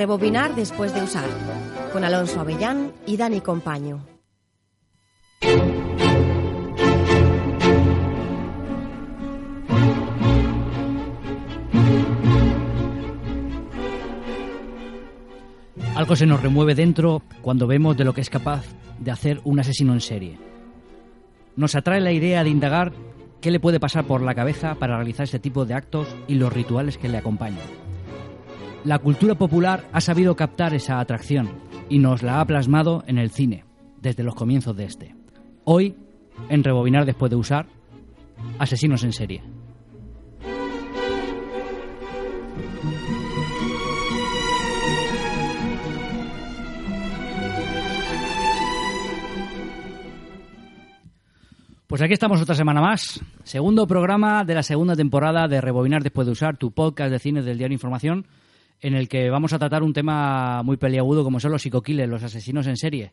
Rebobinar después de usar, con Alonso Avellán y Dani Compaño. Algo se nos remueve dentro cuando vemos de lo que es capaz de hacer un asesino en serie. Nos atrae la idea de indagar qué le puede pasar por la cabeza para realizar este tipo de actos y los rituales que le acompañan. La cultura popular ha sabido captar esa atracción y nos la ha plasmado en el cine, desde los comienzos de este. Hoy, en Rebobinar después de usar, Asesinos en serie. Pues aquí estamos otra semana más. Segundo programa de la segunda temporada de Rebobinar después de usar tu podcast de cine del diario Información, en el que vamos a tratar un tema muy peliagudo como son los psicoquiles, los asesinos en serie.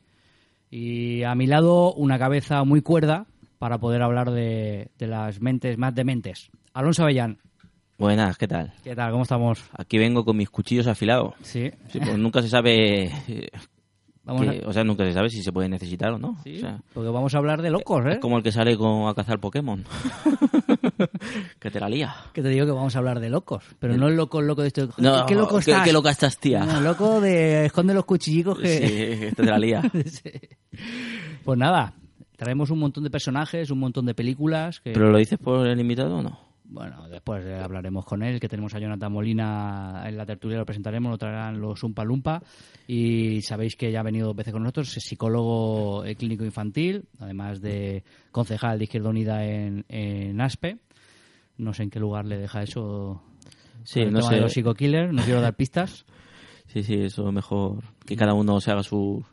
Y a mi lado una cabeza muy cuerda para poder hablar de, de las mentes más dementes. Alonso Avellán. Buenas, ¿qué tal? ¿Qué tal? ¿Cómo estamos? Aquí vengo con mis cuchillos afilados. Sí. Sí, pues nunca se sabe Vamos que- o sea, nunca se sabe si se puede necesitar o no. Sí, O sea, porque vamos a hablar de locos, ¿eh? es como el que sale con, a cazar Pokémon. que te la lía. Que te digo que vamos a hablar de locos, pero no el loco, el loco de esto. No, ¿Qué loco ¿qué- estás? qué loca estás, tía? No, loco de esconde los cuchillicos que... Sí, que te la lía. Sí. Pues nada, traemos un montón de personajes, un montón de películas que... ¿Pero lo dices por el invitado o no? Bueno, después eh, hablaremos con él, que tenemos a Jonathan Molina en la tertulia, lo presentaremos, lo traerán los Umpa Lumpa y sabéis que ya ha venido dos veces con nosotros, es psicólogo eh, clínico infantil, además de concejal de Izquierda Unida en, en ASPE. No sé en qué lugar le deja eso. Sí, el no tema sé. de los psico-killers, no quiero dar pistas. Sí, sí, eso mejor que cada uno se haga su...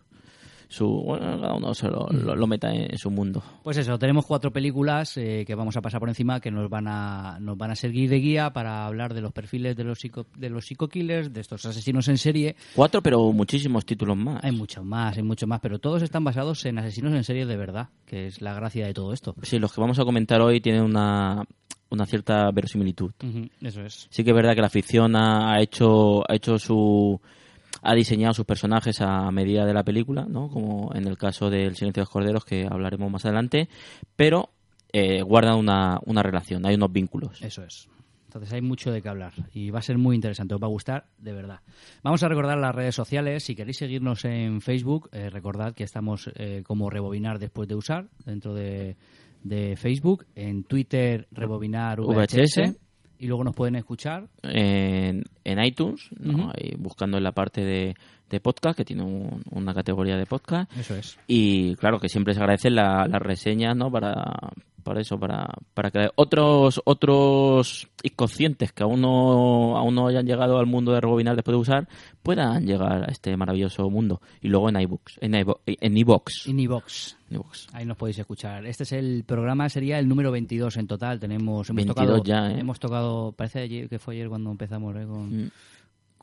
su bueno, cada uno se lo, lo- lo meta en, en su mundo. Pues eso, tenemos cuatro películas eh, que vamos a pasar por encima que nos van a nos van a servir de guía para hablar de los perfiles de los psico, de los psico-killers, de estos asesinos en serie. Cuatro, pero muchísimos títulos más. Hay mucho más, hay mucho más, pero todos están basados en asesinos en serie de verdad, que es la gracia de todo esto. Sí, los que vamos a comentar hoy tienen una, una cierta verosimilitud. Eso es. Sí que es verdad que la ficción ha, ha hecho ha hecho su ha diseñado sus personajes a medida de la película, ¿no? Como en el caso del Silencio de los Corderos que hablaremos más adelante, pero eh, guardan una, una relación, hay unos vínculos. Eso es. Entonces hay mucho de qué hablar y va a ser muy interesante, os va a gustar de verdad. Vamos a recordar las redes sociales, si queréis seguirnos en Facebook, eh, recordad que estamos eh, como Rebobinar después de usar dentro de, de Facebook, en Twitter Rebobinar VHS, VHS. Y luego nos pueden escuchar. En, en iTunes, ¿no? Buscando en la parte de, de podcast, que tiene un- una categoría de podcast, Eso es. Y claro que siempre se agradecen la- las reseñas, ¿no? Para, para eso, para, para que otros otros inconscientes que aún no, aún no hayan llegado al mundo de rebobinar después de usar, puedan llegar a este maravilloso mundo. Y luego en iBooks, en iVo- en iVoox. En iVoox. Ahí nos podéis escuchar. Este es el programa, sería el número 22 en total. Tenemos, hemos 22 tocado, ya, ¿eh? hemos tocado, parece que fue ayer cuando empezamos ¿eh? con, Mm.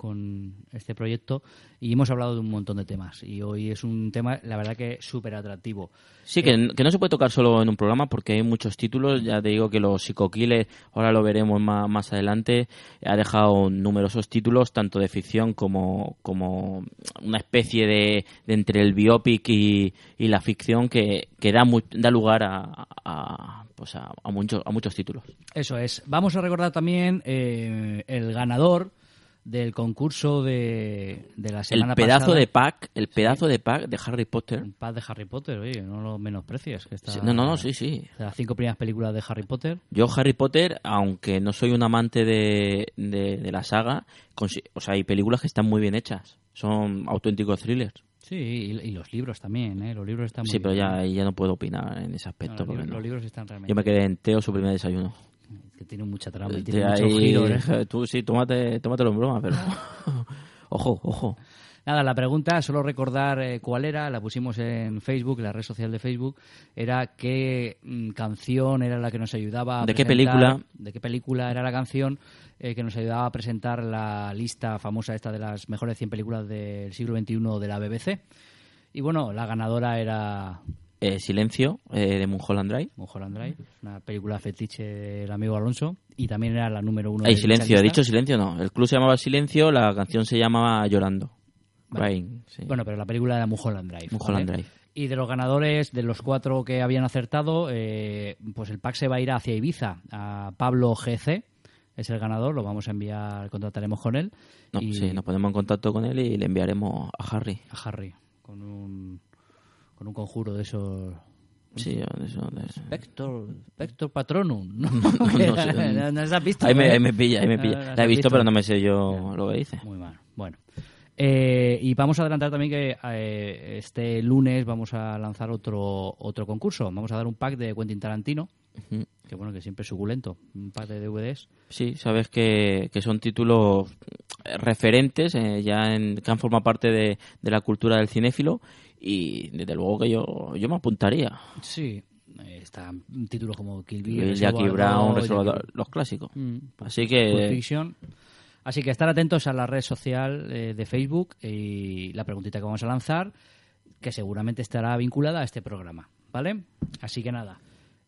Con este proyecto y hemos hablado de un montón de temas. Y hoy es un tema, la verdad que súper atractivo. Sí, que, que no se puede tocar solo en un programa porque hay muchos títulos. Ya te digo que los psicoquiles, ahora lo veremos más, más adelante, ha dejado numerosos títulos, tanto de ficción como, como una especie de, de entre el biopic y, y la ficción que, que da, mu- da lugar a, a, pues a, a muchos, a muchos títulos. Eso es. Vamos a recordar también eh, el ganador del concurso de, de la El semana pedazo pasada. de pack, el pedazo de pack de Harry Potter. Un pack de Harry Potter, oye, no lo menosprecies. Que está, Sí, No, no, no, sí, sí. Las cinco primeras películas de Harry Potter. Yo Harry Potter, aunque no soy un amante de, de, de la saga, consi- o sea, hay películas que están muy bien hechas. Son auténticos thrillers. Sí, y, y los libros también, ¿eh? Los libros están muy Sí, pero bien. ya, ya no puedo opinar en ese No, aspecto. los, porque libros, no. los libros están realmente... Yo me quedé en Teo su primer desayuno. Que tiene mucha trama y tiene mucho giro, ¿eh? Tú sí, tómate, tómatelo en broma, pero... ojo, ojo. Nada, la pregunta, solo recordar eh, cuál era, la pusimos en Facebook, en la red social de Facebook, era qué mm, canción era la que nos ayudaba a ¿De qué película? de qué película era la canción eh, que nos ayudaba a presentar la lista famosa esta de las mejores 100 películas del siglo XXI de la BBC. Y bueno, la ganadora era eh, Silencio, eh, de Mulholland Drive. Mulholland Drive, una película fetiche del amigo Alonso, y también era la número uno. Hay de Silencio, he dicho Silencio, no. El club se llamaba Silencio, la canción se llamaba Llorando. Vale. Sí. Bueno, pero la película era Mulholland Drive. Mulholland ¿vale? Drive. Y de los ganadores, de los cuatro que habían acertado, eh, pues el pack se va a ir hacia Ibiza, a Pablo GC, es el ganador, lo vamos a enviar, contrataremos con él. No, y sí, nos ponemos en contacto con él y le enviaremos a Harry. a Harry, con un, con un conjuro de esos... Sí, eso, de- Spector, Spector Patronum, ¿no? no sé. no, no se has visto. Ahí me, ¿eh? ahí me pilla, ahí me No, pilla. no, no la he visto, visto. pero no me sé yo lo que dice. Muy mal. Bueno. Eh, y vamos a adelantar también que eh, este lunes vamos a lanzar otro otro concurso. Vamos a dar un pack de Quentin Tarantino, Ujú. que bueno, que siempre es suculento. Un pack de DVDs. Sí, sabes que, que son títulos referentes, eh, ya en, que han formado parte de, de la cultura del cinéfilo y desde luego que yo, yo me apuntaría. Sí. eh, Están títulos como Kill Bill, Jackie Brown, Dogs, los clásicos. Mm, Así Pulp que Fiction. Así que estar atentos a la red social eh, de Facebook y la preguntita que vamos a lanzar, que seguramente estará vinculada a este programa, ¿vale? Así que nada.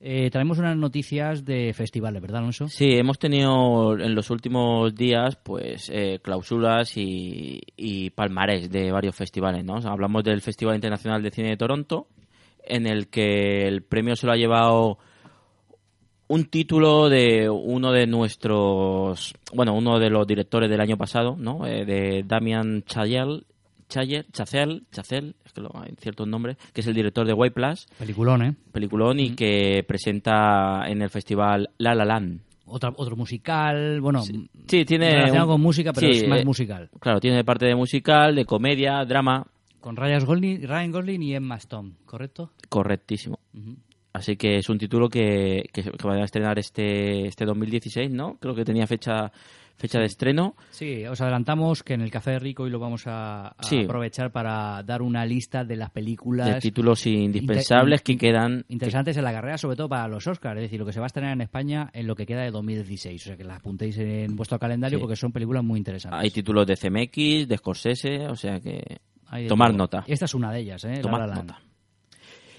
Eh, traemos unas noticias de festivales, ¿verdad, Alonso? sí, hemos tenido en los últimos días pues eh, clausuras y, y palmarés de varios festivales, ¿no? Hablamos del Festival Internacional de Cine de Toronto, en el que el premio se lo ha llevado un título de uno de nuestros, bueno, uno de los directores del año pasado, ¿no? Eh, de Damian Chazelle, Chayer, Chazelle, Chazelle, es que lo, hay ciertos nombres, que es el director de White Plus, Peliculón, ¿eh? peliculón, y que presenta en el festival La La Land. Otra, otro musical, bueno, Sí, tiene... relacionado un- con música, pero sí, es más eh, musical. Claro, tiene parte de musical, de comedia, drama, Con Ryan Gosling, Ryan Gosling y Emma Stone, ¿correcto? correctísimo. Así que es un título que, que, que va a estrenar este, este 2016, ¿no? Creo que tenía fecha fecha de estreno. Sí, os adelantamos que en el Café de Rico y lo vamos a, a Sí. aprovechar para dar una lista de las películas de títulos indispensables que quedan interesantes en la carrera, sobre todo para los Oscars, es decir, lo que se va a estrenar en España en lo que queda de 2016. O sea, que las apuntéis en vuestro calendario Sí. porque son películas muy interesantes. hay títulos de CMX, de Scorsese, o sea que Hay tomar todo. nota. Esta es una de ellas, ¿eh? Tomar La nota.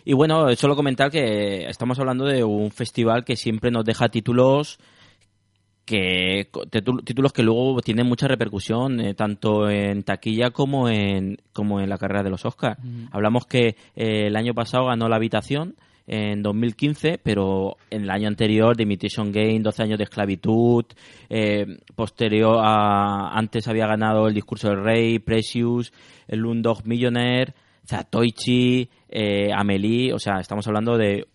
Y bueno, solo comentar que estamos hablando de un festival que siempre nos deja títulos que títulos que luego tienen mucha repercusión eh, tanto en taquilla como en como en la carrera de los Oscars. Hablamos que eh, el año pasado ganó La Habitación en 2015, pero en el año anterior The Imitation Game, 12 años de esclavitud, eh, posterior a antes había ganado El discurso del rey, Precious, El Dog Millionaire, Zatoichi, eh, Amelie, o sea, estamos hablando de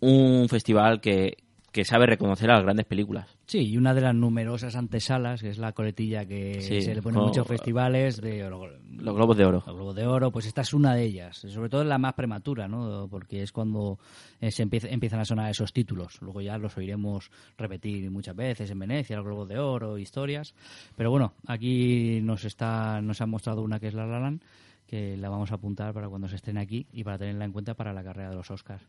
un festival que, que sabe reconocer a las grandes películas. Sí, y una de las numerosas antesalas, que es la coletilla que Sí, se le pone en muchos festivales de Los Globos de Oro. los Globos de Oro, pues esta es una de ellas. Sobre todo la más prematura, ¿no? Porque es cuando eh, se empieza- empiezan a sonar esos títulos. Luego ya los oiremos repetir muchas veces en Venecia, los Globos de Oro, historias. Pero bueno, aquí nos está nos han mostrado una que es La La Land, que la vamos a apuntar para cuando se estrene aquí y para tenerla en cuenta para la carrera de los Oscars.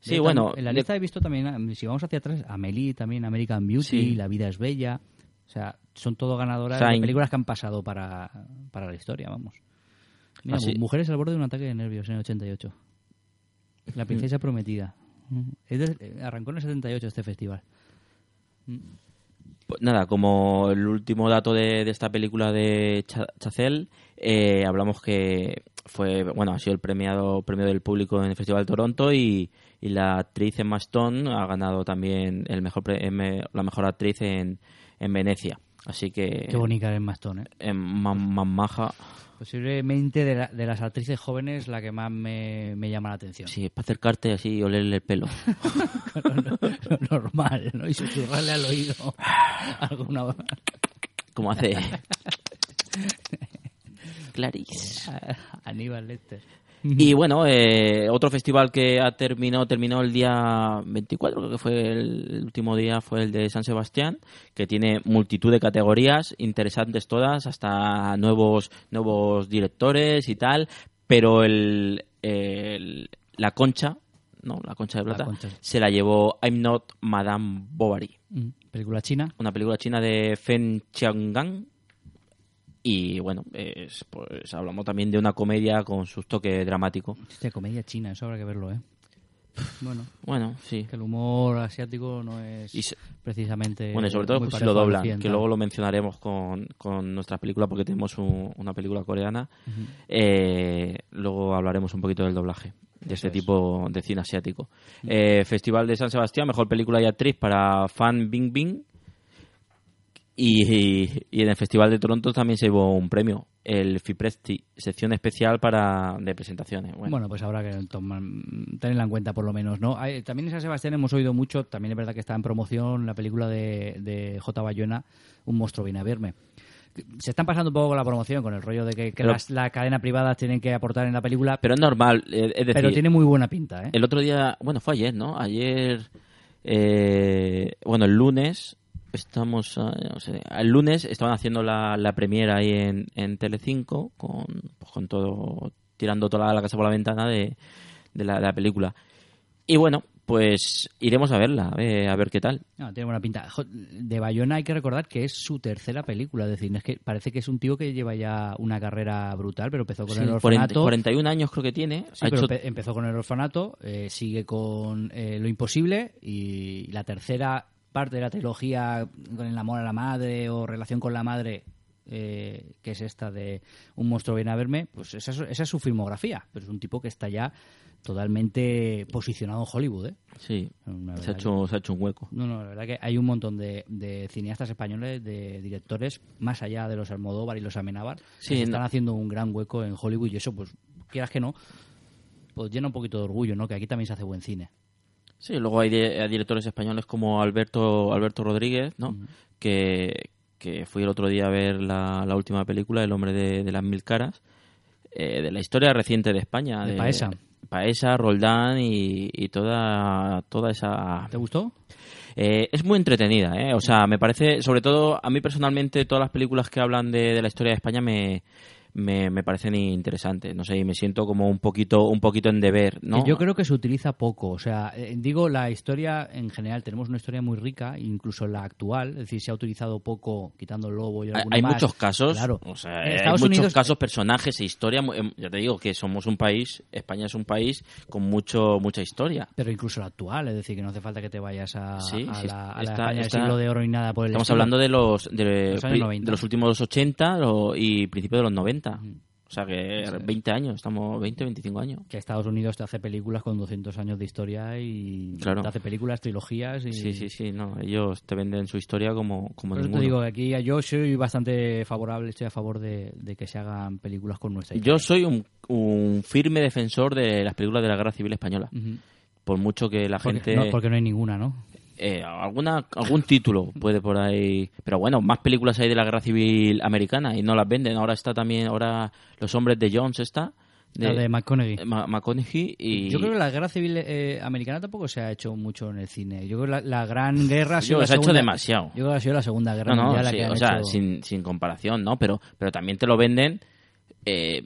Sí, De- bueno, En la de- lista he visto también, si vamos hacia atrás, Amelie también, American Beauty, Sí. La vida es bella. O sea, son todo ganadoras de películas que han pasado para, para la historia, vamos. Mira, Así- Mujeres al borde de un ataque de nervios en el 88. La princesa prometida. Es de- eh, arrancó en el 78 este festival. Pues nada, como el último dato de, de esta película de Cha- Chazelle, eh, hablamos que fue, bueno, ha sido el premiado premio del público en el Festival de Toronto y, y la actriz Emma Stone ha ganado también el mejor pre- em- la mejor actriz en, en Venecia. Así que Qué bonita es Maston, ¿eh? en más, más maja. Posiblemente de, la- de las actrices jóvenes la que más me, me llama la atención. Sí, es para acercarte así y olerle el pelo. Lo normal, ¿no? Y susurrarle al oído alguna Como hace Clarice. Aníbal Y bueno, eh, otro festival que ha terminado, terminó el día 24, creo que fue el último día, fue el de San Sebastián, que tiene multitud de categorías, interesantes todas, hasta nuevos, nuevos directores y tal, pero el, el- la concha, no, la concha de La plata, concha. se la llevó I'm Not Madame Bovary, Mm, Película china. una película china de Fen Chiangang. Y bueno, es, pues hablamos también de una comedia con su toque dramático. Hostia, comedia china, eso habrá que verlo, ¿eh? Bueno, Bueno, sí. que el humor asiático no es se- precisamente. Bueno, y sobre todo pues, si lo doblan, que luego lo mencionaremos con, con nuestras películas porque tenemos un- una película coreana. Eh, luego hablaremos un poquito del doblaje de este es. tipo de cine asiático. Eh, Festival de San Sebastián, mejor película y actriz para Fan Bingbing. Y, y en el Festival de Toronto también se llevó un premio, el FIPRESTI, sección especial para de presentaciones. Bueno, Bueno, pues habrá que tomar- tenerla en cuenta por lo menos, ¿no? También en San Sebastián hemos oído mucho, también es verdad que está en promoción la película de, de J. Bayona, Un monstruo viene a verme. Se están pasando un poco con la promoción, con el rollo de que, que Pero- las, la cadena privada tienen que aportar en la película, pero es normal, eh, es decir, pero tiene muy buena pinta, ¿eh? El otro día, bueno, fue ayer, ¿no? Ayer, eh, bueno, el lunes, estamos, a- no sé, el lunes estaban haciendo la, la premiera ahí en, en Telecinco con, pues, con todo, tirando toda la casa por la ventana de, de la, de la película. Y bueno, pues iremos a verla, a ver, a ver qué tal. No, tiene buena pinta. De Bayona hay que recordar que es su tercera película, es decir, es que parece que es un tío que lleva ya una carrera brutal, pero empezó con Sí, el 40 orfanato. 41 años creo que tiene. Sí, pero hecho- empe- empezó con el orfanato, eh, sigue con eh, Lo Imposible y la tercera parte de la trilogía con el amor a la madre o relación con la madre, eh, que es esta de Un monstruo viene a verme, pues esa, es- esa es su filmografía, pero es un tipo que está ya totalmente posicionado en Hollywood. ¿eh? sí, se ha, hecho, se ha hecho un hueco. No, no, la verdad que hay un montón de, de cineastas españoles, de directores, más allá de los Almodóvar y los Amenábar, Sí, que están haciendo un gran hueco en Hollywood y eso, pues, quieras que no, pues llena un poquito de orgullo, ¿no? Que aquí también se hace buen cine. Sí, luego hay, de- hay directores españoles como Alberto Alberto Rodríguez, ¿no? que, que fui el otro día a ver la, la última película, El hombre de, de las mil caras, eh, de la historia reciente de España. De Paesa. Paesa, Roldán y, y toda, toda esa... ¿Te gustó? Eh, es muy entretenida, ¿eh? O sea, me parece, sobre todo, a mí personalmente, todas las películas que hablan de, de la historia de España me, me, me parecen interesantes. No sé, y me siento como un poquito, un poquito en deber, ¿no? Yo creo que se utiliza poco. O sea, eh, digo, la historia en general, tenemos una historia muy rica, incluso la actual, es decir, se ha utilizado poco, quitando el lobo y Hay, hay más. muchos casos, Claro. o sea, hay Estados muchos Unidos- casos, personajes e historia. em, Ya te digo que somos un país, España es un país con mucho mucha historia. Pero incluso la actual, es decir, que no hace falta que te vayas a, Sí, a sí, la, a la está- España está- del siglo de oro y nada por el Estamos estilo. hablando de los de, Los pri- 90. de los últimos 80 lo- y principios de los 90. O sea que 20 años, estamos 20, 25 años. que Estados Unidos te hace películas con 200 años de historia y Claro. te hace películas, trilogías y... Sí, sí, sí, no, ellos te venden su historia como, como Por eso te ninguno. digo aquí yo soy bastante favorable, estoy a favor de, de que se hagan películas con nuestra historia. Yo soy un, un firme defensor de las películas de la Guerra Civil Española. Ujú. Por mucho que la porque, gente... no, porque no hay ninguna, ¿no? Eh, alguna algún título puede por ahí pero bueno más películas hay de la guerra civil americana y no las venden ahora está también ahora los hombres de Jones está La de McConaughey. Ma- McConaughey y Yo creo que la guerra civil eh, americana tampoco se ha hecho mucho en el cine. Yo creo que la, la gran guerra ha sido Yo, la se ha hecho segunda- demasiado. Yo creo que ha sido la segunda guerra no no mundial la que o sea hecho- sin, sin comparación no pero pero también te lo venden eh,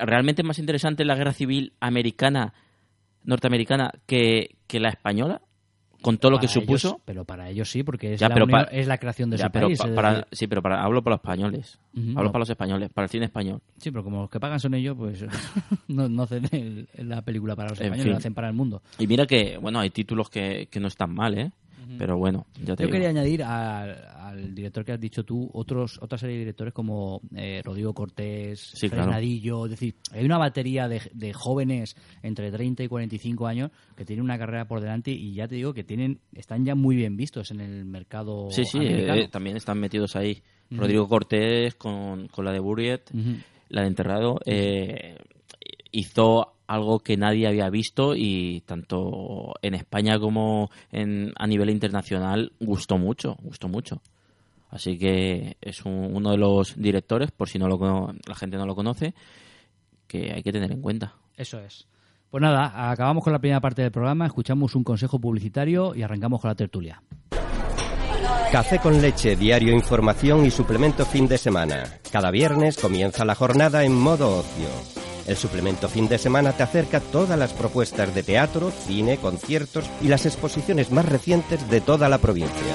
realmente es más interesante la guerra civil americana norteamericana que, que la española con todo lo que supuso ellos- pero para ellos sí, porque es, Ya, la, pero unión- pa- es la creación de Ya, su pero país. pa- es para, sí, pero para, hablo para los españoles. Hablo no. para los españoles, para el cine español. Sí, pero como los que pagan son ellos, pues no, no hacen el- la película para los En españoles, fin. la hacen para el mundo. Y mira que, bueno, hay títulos que, que no están mal, ¿eh? Pero bueno, ya te Yo digo. quería añadir al, al director que has dicho tú otros otra serie de directores como eh, Rodrigo Cortés, Sí, claro. Fresnadillo, es decir, hay una batería de, de jóvenes entre 30 y 45 años que tienen una carrera por delante y ya te digo que tienen están ya muy bien vistos en el mercado Sí, sí, eh, también están metidos ahí. Rodrigo Cortés con, con la de Buriet, la de Enterrado, eh, hizo algo que nadie había visto y tanto en España como en, a nivel internacional gustó mucho, gustó mucho. Así que es un- uno de los directores, por si no lo, la gente no lo conoce, que hay que tener en cuenta. Eso es. Pues nada, acabamos con la primera parte del programa, escuchamos un consejo publicitario y arrancamos con la tertulia. Café con leche, diario información y suplemento fin de semana. Cada viernes comienza la jornada en modo ocio. El suplemento fin de semana te acerca todas las propuestas de teatro, cine, conciertos y las exposiciones más recientes de toda la provincia.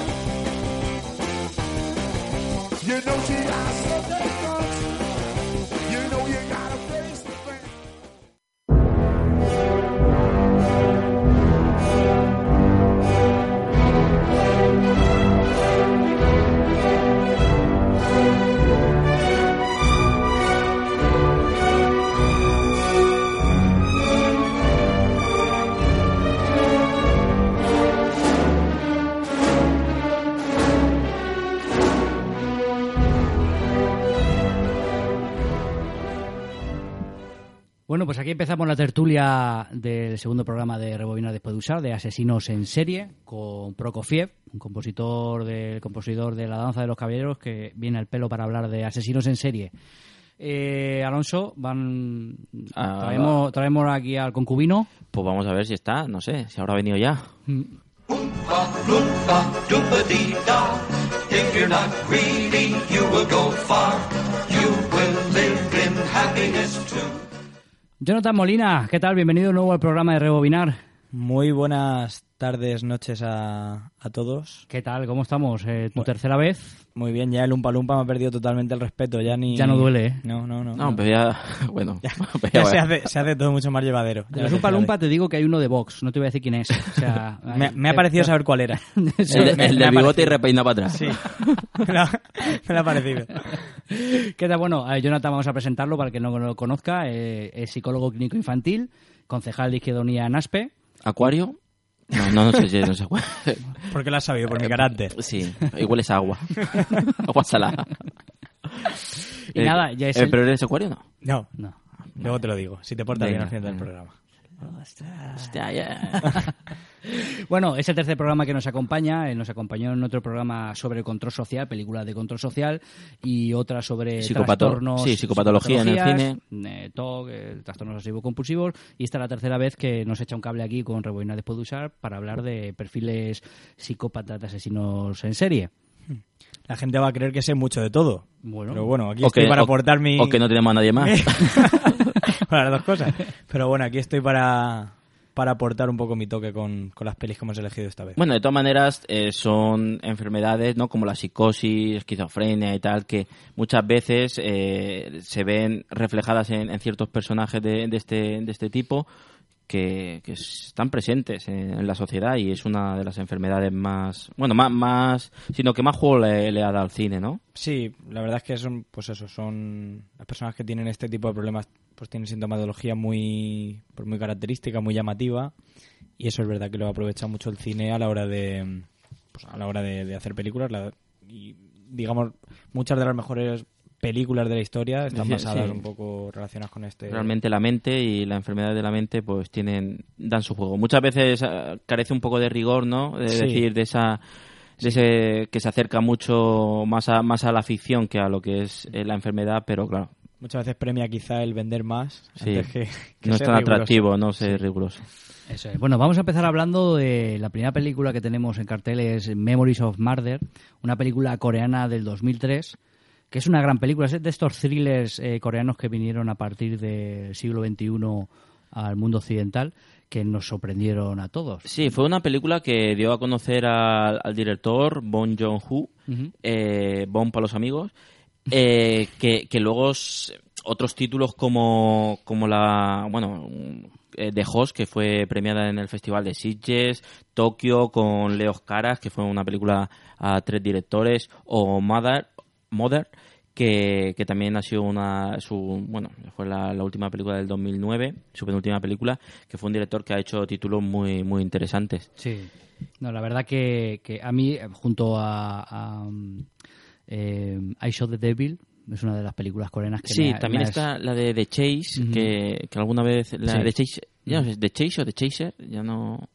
Bueno, pues aquí empezamos la tertulia del segundo programa de Rebobinar después de usar, de Asesinos en serie, con Prokofiev, un compositor de, compositor de La Danza de los Caballeros, que viene al pelo para hablar de Asesinos en serie. Eh, Alonso, van Ah, traemos, traemos aquí al concubino. Pues vamos a ver si está, no sé, si habrá venido ya. Loompa, Jonathan Molina, ¿qué tal? Bienvenido de nuevo al programa de Rebobinar. Muy buenas tardes, noches a, a todos. ¿Qué tal? ¿Cómo estamos? Eh, ¿Tu tercera vez? Muy bien, ya el Umpa Lumpa me ha perdido totalmente el respeto, ya ni... Ya no duele, ¿eh? No, no, no. No, pero ya, bueno, pues Ya ya se hace, se hace todo mucho más llevadero. De Ya los lo Lumpa te digo que hay uno de Vox, no te voy a decir quién es. O sea. Me, me ha parecido saber cuál era. Sí. El, de- me- el me del ha bigote y repeina para atrás. Sí, me, lo ha parecido. ¿Qué tal? Bueno, a Jonathan vamos a presentarlo para el que no lo conozca. Eh, es psicólogo clínico infantil, concejal de izquierdonia en ASPE. ¿Acuario? No, no, no sé si no sé. ¿Por qué lo has sabido? Por mi carácter. Sí, igual es agua. agua salada. Y nada, ya es eh, el- ¿Pero eres acuario o no? No, No. luego te lo digo. Si te portas bien al final del venga. Hostia. Bueno, es el tercer programa que nos acompaña. Él nos acompañó en otro programa sobre el control social, películas de control social, y otra sobre Psicopato- trastornos. sí, psicopatología en el psicopatologías, eh, TOC, eh, trastornos obsesivo-compulsivos. Y esta es la tercera vez que nos echa un cable aquí con Reboina después de usar para hablar de perfiles psicópatas de asesinos en serie. La gente va a creer que sé mucho de todo. Bueno. Pero bueno, aquí O estoy que, para aportar mi... o que no tenemos a nadie más. las dos cosas. Pero bueno, aquí estoy para, para aportar un poco mi toque con, con las pelis que hemos elegido esta vez. Bueno, de todas maneras, eh, son enfermedades, ¿no? Como la psicosis, esquizofrenia y tal, que muchas veces eh, se ven reflejadas en, en ciertos personajes de, de este, de este tipo que, que están presentes en, la sociedad y es una de las enfermedades más, bueno, más, más sino que más juego le, le ha dado al cine, ¿no? Sí, la verdad es que son, pues eso, son las personas que tienen este tipo de problemas, pues tienen sintomatología muy, pues muy característica, muy llamativa, y eso es verdad que lo aprovecha mucho el cine a la hora de, pues a la hora de, de hacer películas, la- y digamos muchas de las mejores películas de la historia están Sí, basadas sí. un poco relacionadas con este. Realmente la mente y la enfermedad de la mente pues tienen dan su juego. Muchas veces eh, carece un poco de rigor, ¿no? De Sí. decir de esa de ese que se acerca mucho más a más a la ficción que a lo que es eh, la enfermedad, pero claro, Muchas veces premia quizá el vender más sí. antes que, que no es tan riguroso. atractivo, no ser riguroso. Eso es. Bueno, vamos a empezar hablando de la primera película que tenemos en cartel es Memories of Murder, una película coreana del 2003, que es una gran película, es de estos thrillers eh, coreanos que vinieron a partir del siglo XXI al mundo occidental, que nos sorprendieron a todos. Sí, fue una película que dio a conocer al, al director Bong Joon-ho, eh, Bong para los amigos, eh, que, que luego otros títulos como, como la, bueno, The Host, que fue premiada en el Festival de Sitges, Tokio con Leos Caras, que fue una película a tres directores, o Mother, Mother que, que también ha sido una su bueno fue la, la última película del 2009 su penúltima película que fue un director que ha hecho títulos muy muy interesantes Sí. No, la verdad que, que a mí, junto a, a, eh, I Shot the Devil, es una de las películas coreanas que Sí, me también me está la de The Chase, que, que alguna vez... La Sí. de Chase, ya no sé, The Chase o The Chaser, ya no...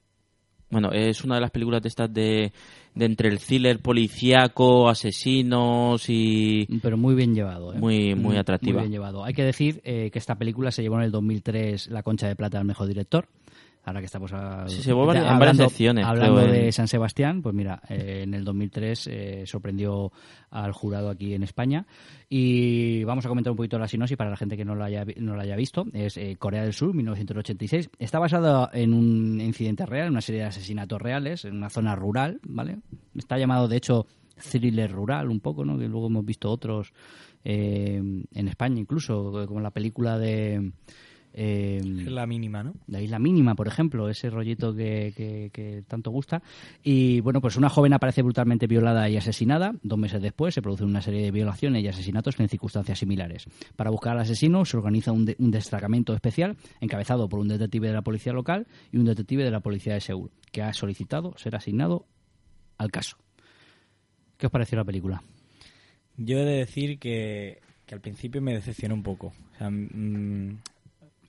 Bueno, es una de las películas de estas de, de entre el thriller policíaco, asesinos y... Pero muy bien llevado. ¿eh? Muy- muy atractiva. Muy bien llevado. Hay que decir eh, que esta película se llevó en el 2003 la Concha de Plata al mejor director. Ahora que estamos a- Sí, se en hablando, varias secciones, Hablando creo, de San Sebastián, pues mira, eh, en el 2003 eh, sorprendió al jurado aquí en España. Y vamos a comentar un poquito la sinopsis para la gente que no la haya, no la haya visto. Es eh, Corea del Sur, 1986. Está basada en un incidente real, en una serie de asesinatos reales, en una zona rural, ¿vale? Está llamado, de hecho, thriller rural un poco, ¿no? Que luego hemos visto otros eh, en España incluso, como la película de... eh, la mínima, ¿no? la isla mínima, por ejemplo, ese rollito que, que- que tanto gusta. Y bueno, pues una joven aparece brutalmente violada y asesinada. Dos meses después se producen una serie de violaciones y asesinatos en circunstancias similares. Para buscar al asesino se organiza un, de- un destacamento especial encabezado por un detective de la policía local y un detective de la policía de Seúl, que ha solicitado ser asignado al caso. ¿Qué os pareció la película? Yo he de decir que, que al principio me decepcionó un poco. O sea, mm,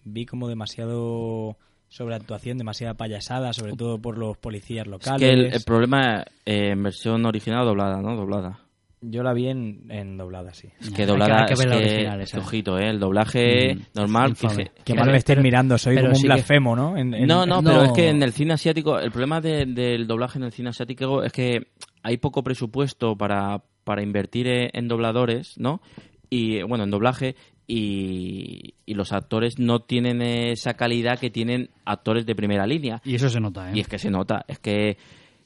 vi como demasiado sobreactuación, demasiada payasada, sobre todo por los policías Es locales. que el, el problema eh, en versión original o doblada, ¿no? Doblada. Yo la vi en, en doblada, sí. Es que Hay que- doblada hay que es que, original, es que ojito, ¿eh? El doblaje Mm, normal. Que Pero- mal me estés pero- mirando, soy como un sí que- blasfemo, ¿no? En- en- No, no, en- pero no. es que en el cine asiático, el problema de- del doblaje en el cine asiático es que hay poco presupuesto para, para invertir en dobladores, ¿no? Y bueno, en doblaje, y, y los actores no tienen esa calidad que tienen actores de primera línea. Y eso se nota, ¿eh? Y es que se nota, es que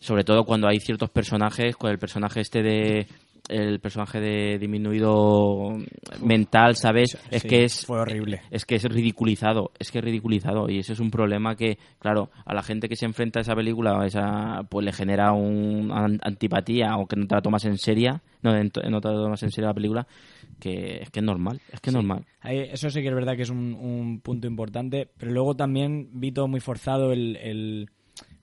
sobre todo cuando hay ciertos personajes, con el personaje este de el personaje de disminuido mental, ¿sabes? Es que es fue horrible. Es que es ridiculizado, es que es ridiculizado y ese es un problema que, claro, a la gente que se enfrenta a esa película, esa, pues le genera un an- antipatía o que no te la tomas en serio, no, no te la tomas en serio la película, que es que es normal, es que es normal. Eso sí que es verdad que es un, un punto importante, pero luego también vi todo muy forzado el, el-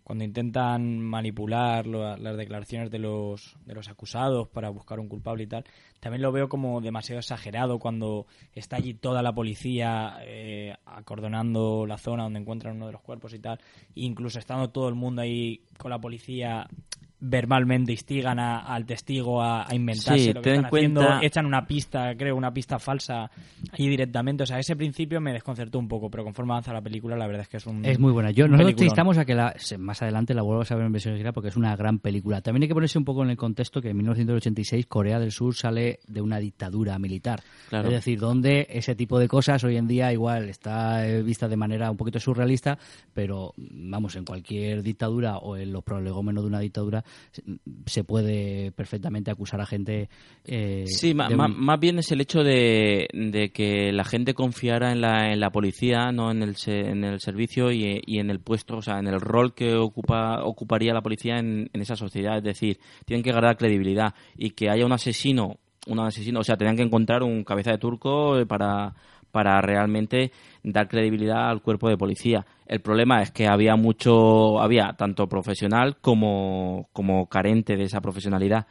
cuando intentan manipular lo- las declaraciones de los, de los acusados para buscar un culpable y tal. También lo veo como demasiado exagerado cuando está allí toda la policía eh, acordonando la zona donde encuentran uno de los cuerpos y tal, incluso estando todo el mundo ahí con la policía verbalmente instigan a- al testigo a, a inventarse Sí, lo que ten están haciendo, cuenta- echan una pista, creo, una pista falsa allí directamente. O sea, ese principio me desconcertó un poco, pero conforme avanza la película, la verdad es que es un. Es muy buena. Yo, nosotros te peliculón. instamos a que la, más adelante la vuelvas a ver en versión original porque es una gran película. También hay que ponerse un poco en el contexto que en 1986 Corea del Sur sale de una dictadura militar. Claro. Es decir, donde ese tipo de cosas hoy en día igual está eh, vista de manera un poquito surrealista, pero vamos, en cualquier dictadura o en los prolegómenos de una dictadura se- puede perfectamente acusar a gente. eh, Sí, un- más bien es el hecho de, de que la gente confiara en la, en la policía, no en el, en el servicio y, y en el puesto, o sea, en el rol que ocupa, ocuparía la policía en, en esa sociedad. Es decir, tienen que ganar credibilidad y que haya un asesino, un asesino, o sea, tenían que encontrar un cabeza de turco eh, para para realmente dar credibilidad al cuerpo de policía. El problema es que había mucho, había tanto profesional como, como carente de esa profesionalidad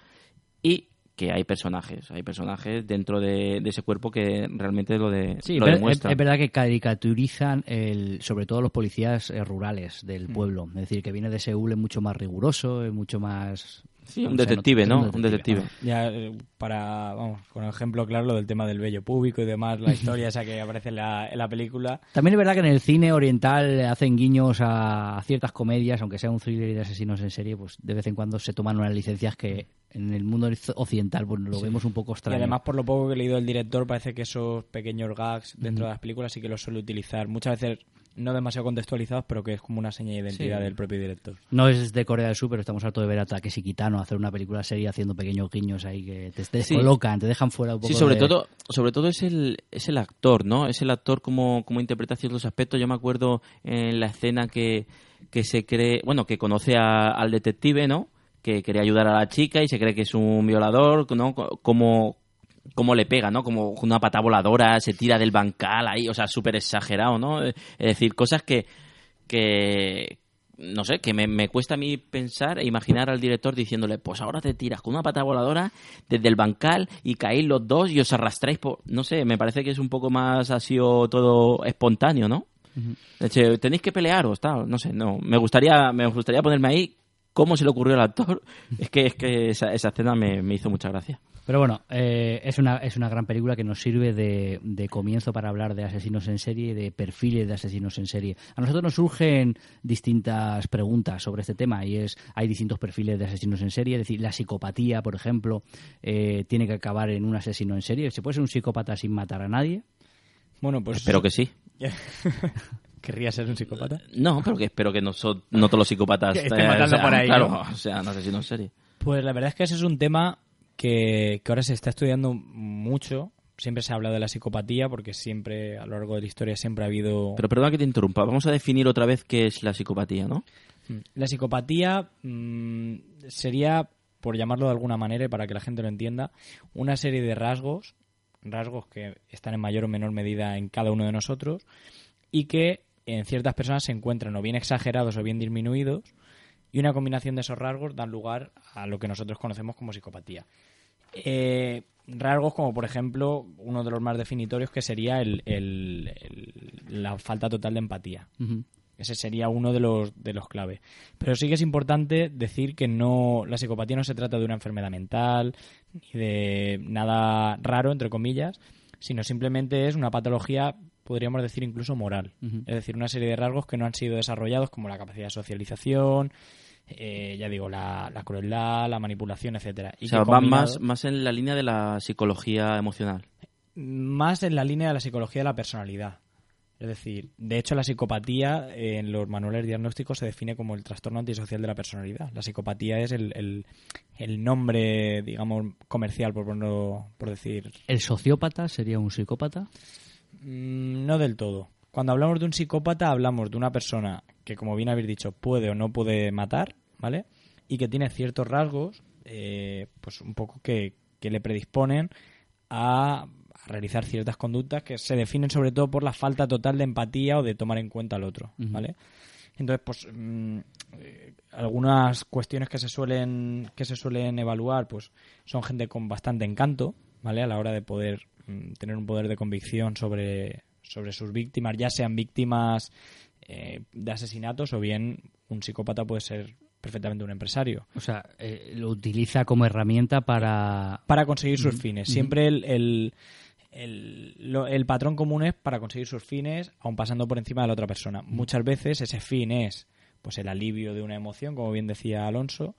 y que hay personajes, hay personajes dentro de, de ese cuerpo que realmente lo, de, Sí, lo es, demuestran. es verdad que caricaturizan el, sobre todo los policías eh, rurales del pueblo. Es decir, que viene de Seúl es mucho más riguroso, es mucho más... Sí, un no detective, ¿no? Un detective. Ya, eh, para, vamos, con ejemplo claro, lo del tema del vello público y demás, la historia esa que aparece en la, en la película. También es verdad que en el cine oriental hacen guiños a, a ciertas comedias, aunque sea un thriller y de asesinos en serie, pues de vez en cuando se toman unas licencias que en el mundo occidental pues, lo vemos un poco Y extraño. además, por lo poco que he leído del director, parece que esos pequeños gags dentro de las películas sí que los suele utilizar. Muchas veces no demasiado contextualizados, pero que es como una seña de identidad Sí. del propio director. No es de Corea del Sur, pero estamos hartos de ver a Takeshi Kitano hacer una película seria haciendo pequeños guiños ahí que te, te Sí. descolocan, te dejan fuera un poco Sí, sobre de- todo, sobre todo es el, es el actor, ¿no? Es el actor como, como interpreta ciertos aspectos. Yo me acuerdo en la escena que, que se cree, bueno, que conoce a- al detective, ¿no? Que quería ayudar a la chica y se cree que es un violador, ¿no? Co- Como, como le pega, ¿no? Como con una pata voladora, se tira del bancal ahí, o sea, súper exagerado, ¿no? Es decir, cosas que, que no sé, que me, me cuesta a mí pensar e imaginar al director diciéndole, pues ahora te tiras con una pata voladora desde el bancal y caéis los dos y os arrastráis por... No sé, me parece que es un poco más, ha sido todo espontáneo, ¿no? De hecho, tenéis que pelearos, tal, no sé, no. Me gustaría, me gustaría ponerme ahí cómo se le ocurrió al actor. Es que, es que esa, esa escena me, me hizo mucha gracia. Pero bueno, eh, es, una, es una gran película que nos sirve de, de comienzo para hablar de asesinos en serie y de perfiles de asesinos en serie. A nosotros nos surgen distintas preguntas sobre este tema y es, hay distintos perfiles de asesinos en serie, es decir, la psicopatía, por ejemplo, eh, tiene que acabar en un asesino en serie. ¿Se puede ser un psicópata sin matar a nadie? Bueno, pues. Espero que sí. ¿Querría ser un psicópata? No, pero que espero que no, son, no todos los psicópatas estén eh, matando sean, por ahí, claro, ¿no? o sea, no asesinos en serie. Pues la verdad es que ese es un tema que, que ahora se está estudiando mucho. Siempre se ha hablado de la psicopatía porque siempre, a lo largo de la historia, siempre ha habido... Pero perdona que te interrumpa. Vamos a definir otra vez qué es la psicopatía, ¿no? Mm. La psicopatía mm, sería, por llamarlo de alguna manera y para que la gente lo entienda, una serie de rasgos, rasgos que están en mayor o menor medida en cada uno de nosotros y que en ciertas personas se encuentran o bien exagerados o bien disminuidos y una combinación de esos rasgos dan lugar a lo que nosotros conocemos como psicopatía. Eh, rasgos como, por ejemplo, uno de los más definitorios que sería el- el- el- la falta total de empatía. Ese sería uno de los, de los clave. Pero sí que es importante decir que no la psicopatía no se trata de una enfermedad mental ni de nada raro, entre comillas, sino simplemente es una patología, podríamos decir incluso moral. Es decir, una serie de rasgos que no han sido desarrollados como la capacidad de socialización, eh, ya digo, la, la crueldad, la manipulación, etcétera. Y o sea, que combinado- más, más en la línea de la psicología emocional. más en la línea de la psicología de la personalidad. Es decir, de hecho la psicopatía eh, en los manuales diagnósticos se define como el trastorno antisocial de la personalidad. La psicopatía es el, el- el nombre, digamos, comercial, por, ponerlo- por decir. ¿El sociópata sería un psicópata? Mm, no del todo. Cuando hablamos de un psicópata hablamos de una persona que, como bien habéis dicho, puede o no puede matar, ¿vale? Y que tiene ciertos rasgos, eh, pues un poco que, que le predisponen a, a realizar ciertas conductas que se definen sobre todo por la falta total de empatía o de tomar en cuenta al otro. ¿vale? Entonces, pues mm, eh, algunas cuestiones que se suelen que se suelen evaluar, pues son gente con bastante encanto, ¿vale? A la hora de poder mm, tener un poder de convicción sobre sobre sus víctimas, ya sean víctimas eh, de asesinatos o bien un psicópata puede ser perfectamente un empresario O sea, eh, lo utiliza como herramienta para... para conseguir sus fines. Siempre el, el, el, lo- el patrón común es para conseguir sus fines, aun pasando por encima de la otra persona. Muchas veces ese fin es pues el alivio de una emoción, como bien decía Alonso,